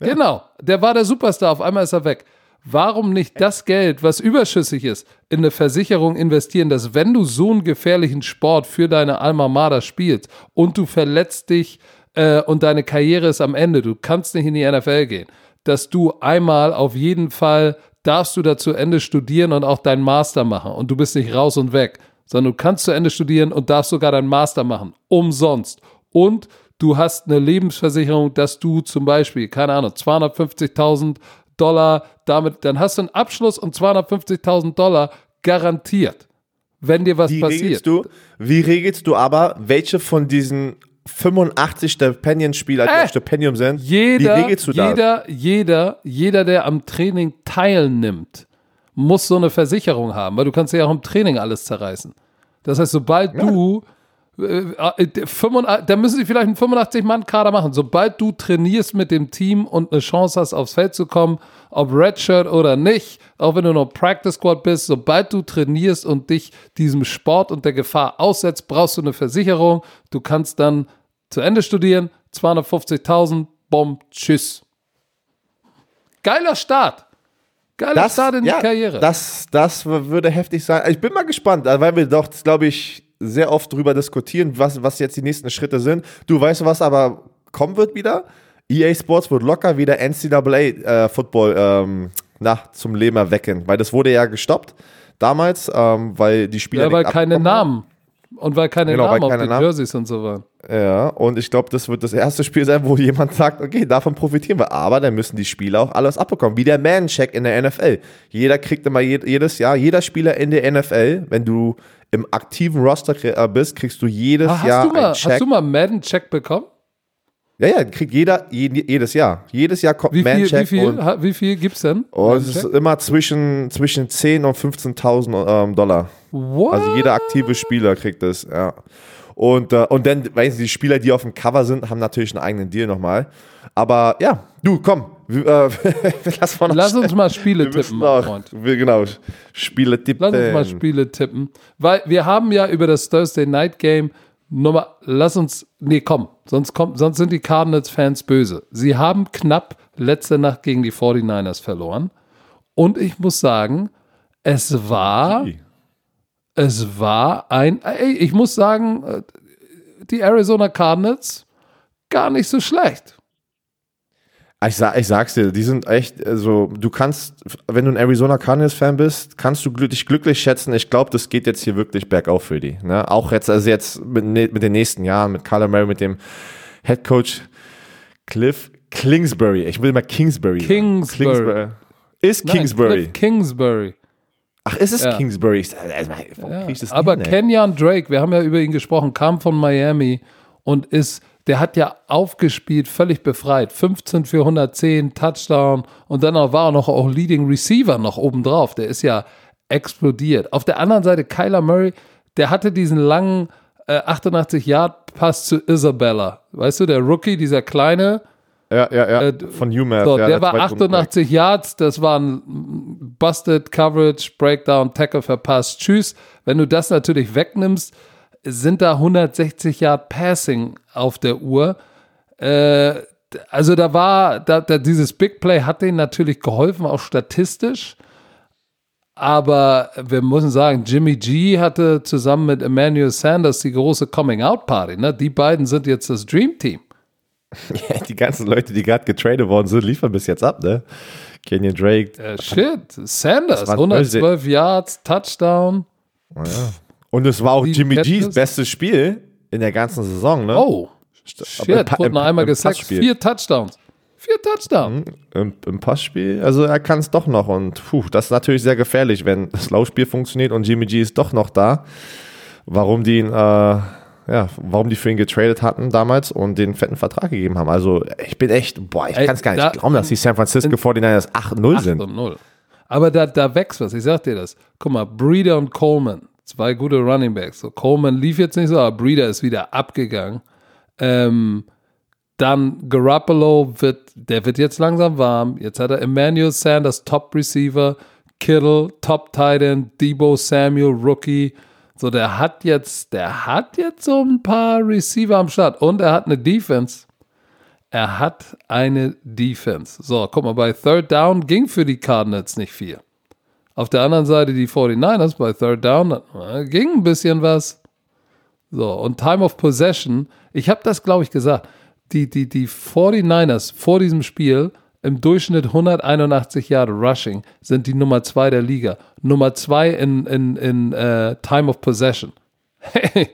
Genau, der war der Superstar, auf einmal ist er weg. Warum nicht das Geld, was überschüssig ist, in eine Versicherung investieren, dass wenn du so einen gefährlichen Sport für deine Alma Mater spielst und du verletzt dich äh, und deine Karriere ist am Ende, du kannst nicht in die NFL gehen, dass du einmal auf jeden Fall darfst du da zu Ende studieren und auch deinen Master machen und du bist nicht raus und weg, sondern du kannst zu Ende studieren und darfst sogar deinen Master machen, umsonst. Und du hast eine Lebensversicherung, dass du zum Beispiel, keine Ahnung, 250.000 Dollar damit, dann hast du einen Abschluss und 250.000 Dollar garantiert, wenn dir was Wie passiert. regelst du, wie regelst du aber, welche von diesen 85 Stipendienspieler, die Äh, auf Stipendium sind, wie Jeder, regelst du das? jeder, jeder, jeder, der am Training teilnimmt, muss so eine Versicherung haben, weil du kannst ja auch im Training alles zerreißen. Das heißt, sobald du äh, 85 da müssen sie vielleicht einen 85-Mann-Kader machen. Sobald du trainierst mit dem Team und eine Chance hast, aufs Feld zu kommen, ob Redshirt oder nicht, auch wenn du noch Practice Squad bist, sobald du trainierst und dich diesem Sport und der Gefahr aussetzt, brauchst du eine Versicherung. Du kannst dann zu Ende studieren, 250.000, Bomb, tschüss. Geiler Start. Geiler Start in die Karriere. Das, das würde heftig sein. Ich bin mal gespannt, äh, weil wir doch, glaube ich, sehr oft drüber diskutieren, was, was jetzt die nächsten Schritte sind. Du weißt, was aber kommen wird wieder? EA Sports wird locker wieder NCAA äh, Football ähm, na, zum Leben erwecken, weil das wurde ja gestoppt damals, ähm, weil die Spieler ja, weil keine. Namen. Und weil keine Genau, weil Namen auf keine den Namen. Jerseys und so waren. Ja, und ich glaube, das wird das erste Spiel sein, wo jemand sagt, okay, davon profitieren wir. Aber dann müssen die Spieler auch alles abbekommen. Wie der Man-Check in der NFL. Jeder kriegt immer je, jedes Jahr, jeder Spieler in der NFL, wenn du im aktiven Roster äh, bist, kriegst du jedes Ah, Jahr hast, du mal, einen Check. hast du mal Madden-Check bekommen? ja, ja, kriegt jeder je, jedes Jahr. Jedes Jahr kommt Wie viel, Man-Check. wie viel, und wie viel gibt's denn? oh, es ist immer zwischen, zwischen 10 und 15.000 ähm, Dollar. What? Also jeder aktive Spieler kriegt das, ja. Und, äh, und dann, weißt du, die Spieler, die auf dem Cover sind, haben natürlich einen eigenen Deal nochmal. Aber ja, du, komm. Äh, lass, noch Lass uns mal Spiele tippen, Freund. wir, genau, Spiele tippen. Lass uns mal Spiele tippen. Weil wir haben ja über das Thursday Night Game Nummer, lass uns, nee, komm, sonst, kommt, sonst sind die Cardinals-Fans böse. Sie haben knapp letzte Nacht gegen die 49ers verloren. Und ich muss sagen, es war, es war ein, ey, ich muss sagen, äh, die Arizona Cardinals gar nicht so schlecht. Ich, sag, ich sag's dir, die sind echt, also du kannst, wenn du ein Arizona Cardinals-Fan bist, kannst du dich glücklich schätzen. Ich glaube, das geht jetzt hier wirklich bergauf für die. Ne? Auch jetzt, also jetzt mit, ne- mit den nächsten Jahren, mit Kyler Murray, mit dem Head Coach Cliff Kingsbury. Ich will mal Kingsbury. Kingsbury. Kingsbury. Ist Nein, Kingsbury. Cliff Kingsbury. Ach, ist es Ja. Kingsbury? Ich, also, warum Ja, krieg ich das aber hin? Kenyon Drake, wir haben ja über ihn gesprochen, kam von Miami und ist, der hat ja aufgespielt, völlig befreit. 15 für 110, Touchdown und dann war er noch auch Leading Receiver noch obendrauf. Der ist ja explodiert. Auf der anderen Seite Kyler Murray, der hatte diesen langen äh, 88-Yard-Pass zu Isabella. Weißt du, der Rookie, dieser kleine, Ja, ja, ja. Äh, Von UMass. so, ja, der war Zweitrunden- 88 Yards, das war ein Busted Coverage, Breakdown, Tackle verpasst. Tschüss. Wenn du das natürlich wegnimmst, sind da 160 Yard Passing auf der Uhr. Äh, also da war, da, da, dieses Big Play hat denen natürlich geholfen, auch statistisch. Aber wir müssen sagen, Jimmy G hatte zusammen mit Emmanuel Sanders die große Coming-out-Party. Ne? Die beiden sind jetzt das Dream Team. Ja, die ganzen Leute, die gerade getradet worden sind, liefern bis jetzt ab, ne? Kenyon Drake. Äh, shit, Sanders, war 112 Yards, Touchdown. Und es war auch Jimmy G's bestes Spiel in der ganzen Saison, ne? Oh, shit, wurde noch einmal gesagt, vier Touchdowns. Vier Touchdowns. Im, Im Passspiel. Also er kann es doch noch. Und puh, das ist natürlich sehr gefährlich, wenn das Laufspiel funktioniert und Jimmy G ist doch noch da. Warum die ihn, äh, ja, warum die für ihn getradet hatten damals und den fetten Vertrag gegeben haben. Also ich bin echt, boah, ich kann es gar nicht da- glauben, dass die San Francisco 49ers 8-0 8 sind. und 0. Aber da, da wächst was, ich sag dir das. Guck mal, Breeder und Coleman, zwei gute Running Backs. So, Coleman lief jetzt nicht so, aber Breeder ist wieder abgegangen. Ähm, dann Garoppolo wird, der wird jetzt langsam warm. Jetzt hat er Emmanuel Sanders, Top Receiver, Kittle, Top Tight End, Debo Samuel, Rookie. So, der hat jetzt, der hat jetzt so ein paar Receiver am Start und er hat eine Defense. Er hat eine Defense. So, guck mal, bei Third Down ging für die Cardinals nicht viel. Auf der anderen Seite die 49ers bei Third Down äh, ging ein bisschen was. So, und Time of Possession, ich habe das, glaube ich, gesagt, die, die, die 49ers vor diesem Spiel im Durchschnitt 181 Jahre Rushing sind die Nummer zwei der Liga. Nummer zwei in, in, in äh, Time of Possession. Hey,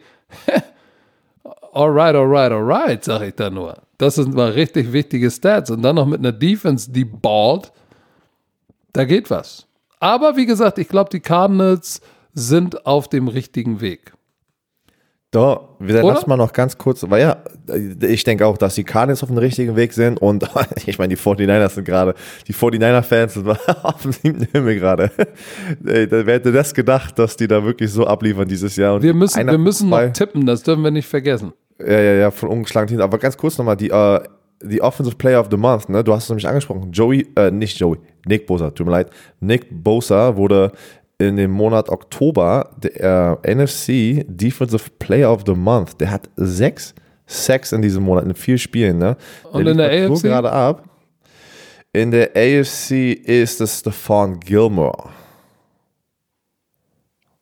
alright, alright, alright, sag ich da nur. Das sind mal richtig wichtige Stats. Und dann noch mit einer Defense, die ballt, da geht was. Aber wie gesagt, ich glaube, die Cardinals sind auf dem richtigen Weg. Da, wir Oder? lass mal noch ganz kurz, weil ja, ich denke auch, dass die Cardinals auf dem richtigen Weg sind und ich meine, die 49ers sind gerade, die 49er-Fans sind auf dem siebten Himmel gerade. Ey, Wer hätte das gedacht, dass die da wirklich so abliefern dieses Jahr? Und Wir müssen, einer wir müssen noch tippen, das dürfen wir nicht vergessen. Ja, ja, ja, von ungeschlagenen Teams. Aber ganz kurz nochmal, die, äh, die Offensive Player of the Month, ne? Du hast es nämlich angesprochen. Joey, äh, nicht Joey, Nick Bosa, tut mir leid. Nick Bosa wurde in dem Monat Oktober der äh, NFC Defensive Player of the Month. Der hat sechs Sacks in diesem Monat, in vier Spielen, ne? Und in der AFC? So gerade ab. In der AFC ist es Stephon Gilmore.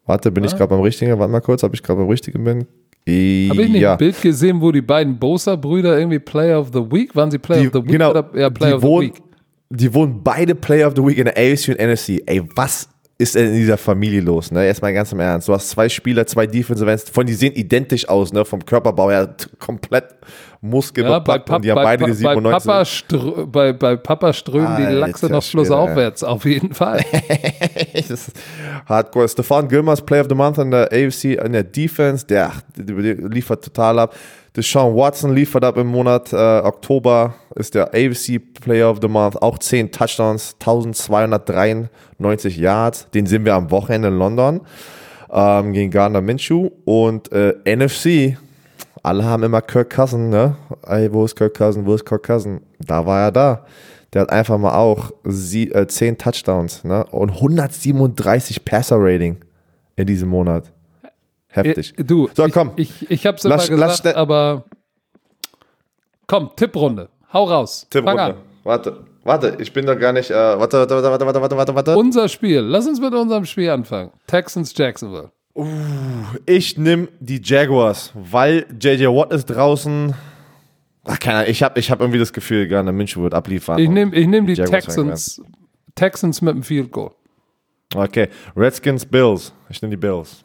Warte, bin ich gerade beim Richtigen? Warte mal kurz, ob ich gerade beim Richtigen bin. Habe ich nicht ja. ein Bild gesehen, wo die beiden Bosa-Brüder irgendwie Player of the Week, waren sie Player Die, of the Week genau, oder ja, Player of the wurden, Week? Die wurden beide Player of the Week in der AFC und NFC. Ey, was ist denn in dieser Familie los? Ne? Erstmal ganz im Ernst. Du hast zwei Spieler, zwei Defensive Ends, von die sehen identisch aus, ne? vom Körperbau her komplett Muskeln Ja, und die haben bei, beide die bei, 97. Papa strö bei, bei Papa strömen die Alter Lachse noch Schwede, flussaufwärts, auf jeden Fall. hardcore. Stefan Gilmers Player of the Month in der AFC, in der Defense, der, der liefert total ab. Deshaun Watson liefert ab im Monat äh, Oktober, ist der AFC Player of the Month, auch 10 Touchdowns, 1293 Yards. Den sehen wir am Wochenende in London ähm, gegen Gardner Minshew. Und äh, NFC, alle haben immer Kirk Cousin, ne? Ey, wo ist Kirk Cousin, wo ist Kirk Cousin? Da war er da. Der hat einfach mal auch sie, äh, 10 Touchdowns ne? und 137 Passer-Rating in diesem Monat. Heftig. Äh, Du, So, ich, komm. Ich, ich hab's immer Lass- gesagt, lass aber komm, Tipprunde. Hau raus. Fang Tipprunde. an. Warte, warte, ich bin doch gar nicht. Äh, warte, warte, warte, warte, warte, warte, warte. Unser Spiel. Lass uns mit unserem Spiel anfangen. Texans Jacksonville. Ich nehme die Jaguars, weil JJ Watt ist draußen. Ach, keine Ahnung, ich habe ich hab irgendwie das Gefühl, Garner Minshew wird abliefern. Ich nehme ich nehm die Jaguars Texans. Texans mit dem Field Goal. Okay, Redskins, Bills. Ich nehme die Bills.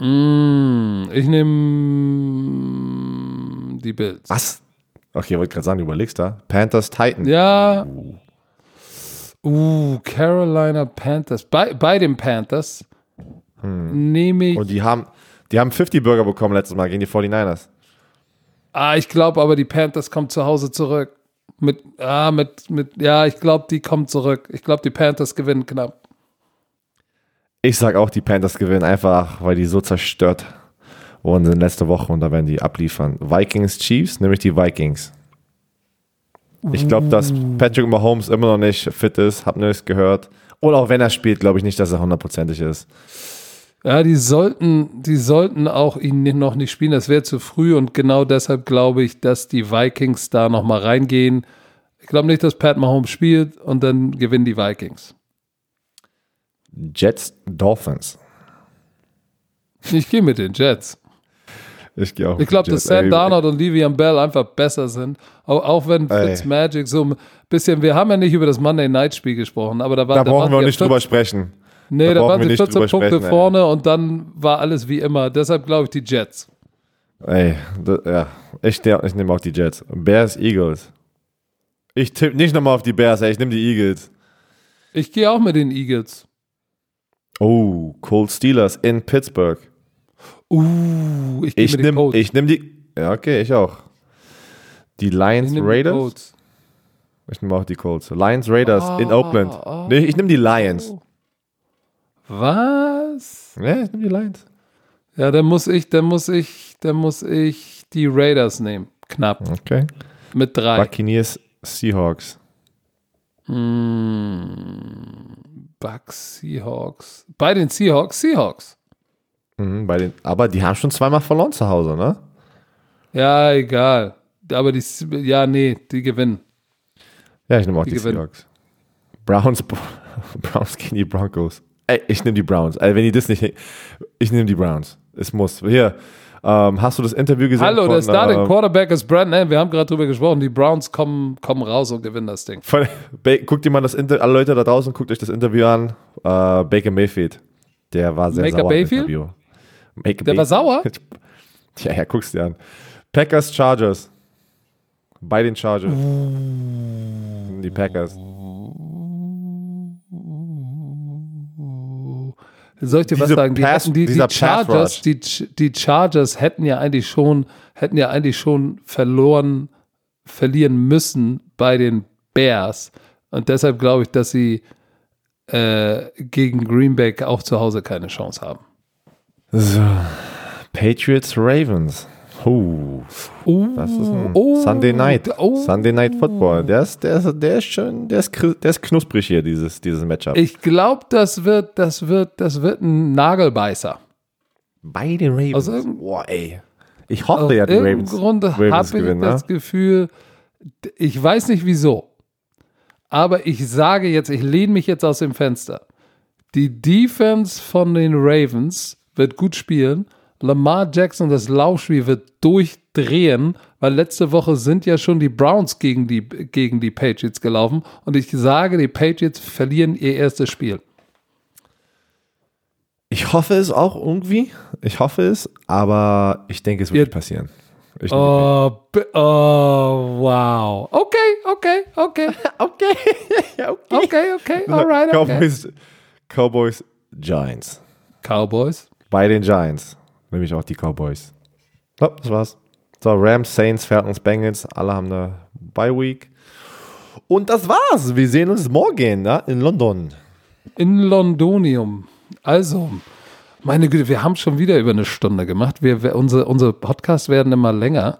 Mm, ich nehme die Bills. Was? Okay, wollte gerade sagen, du überlegst da. Panthers, Titans. Ja. Uh, Carolina Panthers. Bei, bei den Panthers nehme ich. Und die haben, die haben 50 Burger bekommen letztes Mal gegen die 49ers. Ah, ich glaube aber, die Panthers kommen zu Hause zurück. Mit, ah, mit, mit, ja, ich glaube, die kommen zurück. Ich glaube, die Panthers gewinnen knapp. Ich sag auch, die Panthers gewinnen einfach, weil die so zerstört wurden sind letzte Woche und da werden die abliefern. Vikings Chiefs, nämlich die Vikings. Ich glaube, dass Patrick Mahomes immer noch nicht fit ist, hab nichts gehört. Und auch wenn er spielt, glaube ich nicht, dass er hundertprozentig ist. Ja, die sollten, die sollten auch ihn noch nicht spielen. Das wäre zu früh und genau deshalb glaube ich, dass die Vikings da nochmal reingehen. Ich glaube nicht, dass Pat Mahomes spielt und dann gewinnen die Vikings. Jets Dolphins. Ich gehe mit den Jets. Ich gehe auch. Ich glaube, dass Sam Darnold und Le'Veon Bell einfach besser sind. Auch, auch wenn. Fitzmagic so ein bisschen, wir haben ja nicht über das Monday Night Spiel gesprochen, aber da war Da da brauchen wir auch nicht 14 drüber sprechen. Nee, da da, waren wir sie nicht 14 drüber Punkte sprechen, ey. vorne und dann war alles wie immer. Deshalb glaube ich die Jets. Ey, da, ja, ich, der- ich nehme auch die Jets. Bears, Eagles. Ich tippe nicht nochmal auf die Bears, ey, ich nehme die Eagles. Ich gehe auch mit den Eagles. Oh, Cold Steelers in Pittsburgh. Uh, ich Ich nehme ich nehm die. Ja, okay, ich auch. Die Lions Ich die Raiders. Colts. Ich nehme auch die Colts. Lions Raiders in Ah, Oakland. ah. Nee, ich nehme die Lions. Was? Ja, ich nehme die Lions. Ja, dann muss ich, dann muss ich, dann muss ich die Raiders nehmen. Knapp. Okay. Mit drei. Buccaneers, Seahawks. Bucks, Seahawks. Bei den Seahawks, Seahawks. Mhm, bei den, aber die haben schon zweimal verloren zu Hause, ne? Ja, egal. Aber die, ja, nee, die gewinnen. Ja, ich nehme auch Die die. Seahawks. Browns, Browns gegen die Broncos. Ey, ich nehme die Browns. Ey, wenn die das nicht. Ich nehme die Browns. Es muss. Hier, ähm, hast du das Interview gesehen? Hallo, von, der Starting ähm, Quarterback ist Brandon. Wir haben gerade drüber gesprochen. Die Browns kommen, kommen raus und gewinnen das Ding. Von, guckt dir mal das Interview, alle Leute da draußen, guckt euch das Interview an. Äh, Baker Mayfield. Der war sehr Baker sauer. im Mayfield? Interview. Baker Der war sauer? Ja, ja, guck's dir an. Packers, Chargers. Bei den Chargers. Die Packers. Soll ich dir was sagen? Die, Pass- hätten, die, die, Chargers, die, die Chargers hätten ja eigentlich schon, hätten ja eigentlich schon verloren, verlieren müssen bei den Bears. Und deshalb glaube ich, dass sie äh, gegen Green Bay auch zu Hause keine Chance haben. So. Patriots, Ravens. Oh, Uh, das ist ein oh, Sunday Night. oh. Sunday Night Football. Der ist, der ist, der ist schön, der ist, der ist knusprig hier, dieses, dieses Matchup. Ich glaube, das wird, das wird, das wird ein Nagelbeißer. Bei den Ravens. Irgendeinem- Boah, ey. Ich Aus hoffe ja, die Ravens, Grund Ravens habe ich gewinnen. das Ne? Gefühl, ich weiß nicht wieso, aber ich sage jetzt, ich lehne mich jetzt aus dem Fenster. Die Defense von den Ravens wird gut spielen. Lamar Jackson, das Laufspiel wird durchdrehen, weil letzte Woche sind ja schon die Browns gegen die, gegen die Patriots gelaufen. Und ich sage, die Patriots verlieren ihr erstes Spiel. Ich hoffe es auch irgendwie. Ich hoffe es, aber ich denke, es wird Ja. passieren. Ich Oh, oh, wow. Okay, okay, okay. okay. okay. Okay, okay, alright, okay. Cowboys, Cowboys, Giants. Cowboys. Bei den Giants. Nämlich auch die Cowboys. So, das war's. So, Rams, Saints, Falcons, Bengals, alle haben eine Bye Week. Und das war's. Wir sehen uns morgen ne? in London. In Londonium. Also, meine Güte, wir haben schon wieder über eine Stunde gemacht. Wir, wir, unsere, unsere Podcasts werden immer länger.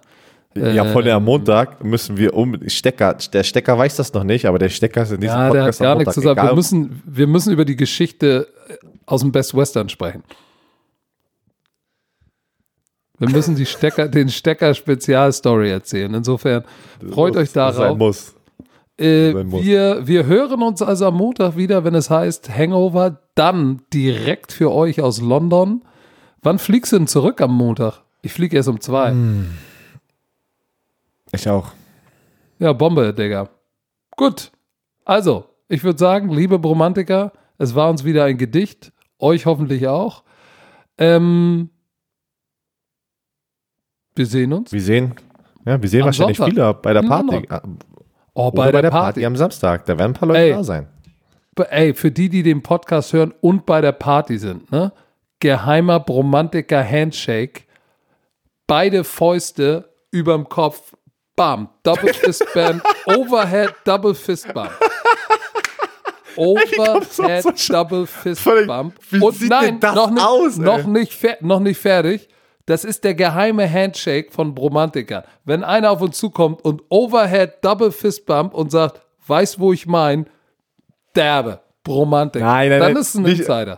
ja, von der Montag müssen wir um Stecker. Der Stecker weiß das noch nicht, aber der Stecker ist in diesem Ja, der hat Podcast am gar nichts Montag. zu sagen. Wir müssen, wir müssen über die Geschichte aus dem Best Western sprechen. Wir müssen die Stecker, den Stecker-Spezialstory erzählen. Insofern freut euch das sein darauf. muss. Äh, sein muss. wir, wir hören uns also am Montag wieder, wenn es heißt Hangover, dann direkt für euch aus London. Wann fliegst du denn zurück am Montag? Ich fliege erst um zwei. Hm. Ich auch. Ja, Bombe, Digga. Gut. Also, ich würde sagen, liebe Bromantiker, es war uns wieder ein Gedicht. Euch hoffentlich auch. Ähm, wir sehen uns. Wir sehen, ja, wir sehen Am wahrscheinlich Sonntag. viele bei der Party. Ah, Oh, Oder bei, der Party. am Samstag. Da werden ein paar Leute Ey. da sein. ey, für die, die den Podcast hören und bei der Party sind, ne? Geheimer Bromantiker Handshake. Beide Fäuste überm Kopf. Bam. Double Fist Bump. Overhead Double Fist Bump. Overhead Double Fist Bump. wie Und sieht nein, denn das noch nicht, aus, ey? noch, nicht noch nicht fertig. Das ist der geheime Handshake von Bromantikern. Wenn einer auf uns zukommt und Overhead Double Fist Bump und sagt, weiß, wo ich mein, derbe, Bromantiker. Nein, nein, Dann nein, ist es ein nicht- Insider.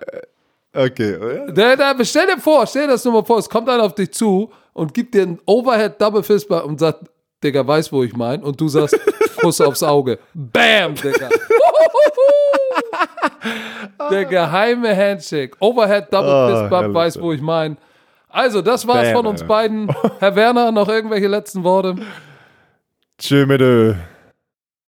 Okay. ja. Der, der, stell dir vor, stell dir das nur mal vor, es kommt einer auf dich zu und gibt dir einen Overhead Double Fist Bump und sagt, Digga, weiß, wo ich mein. Und du sagst, Kuss aufs Auge. Bam, Digga. Der geheime Handshake. Overhead Double Oh, Fist Bump, weiß, wo ich mein. Also, das war's Bam, von uns beiden. Herr Werner, noch irgendwelche letzten Worte? Tschö mit.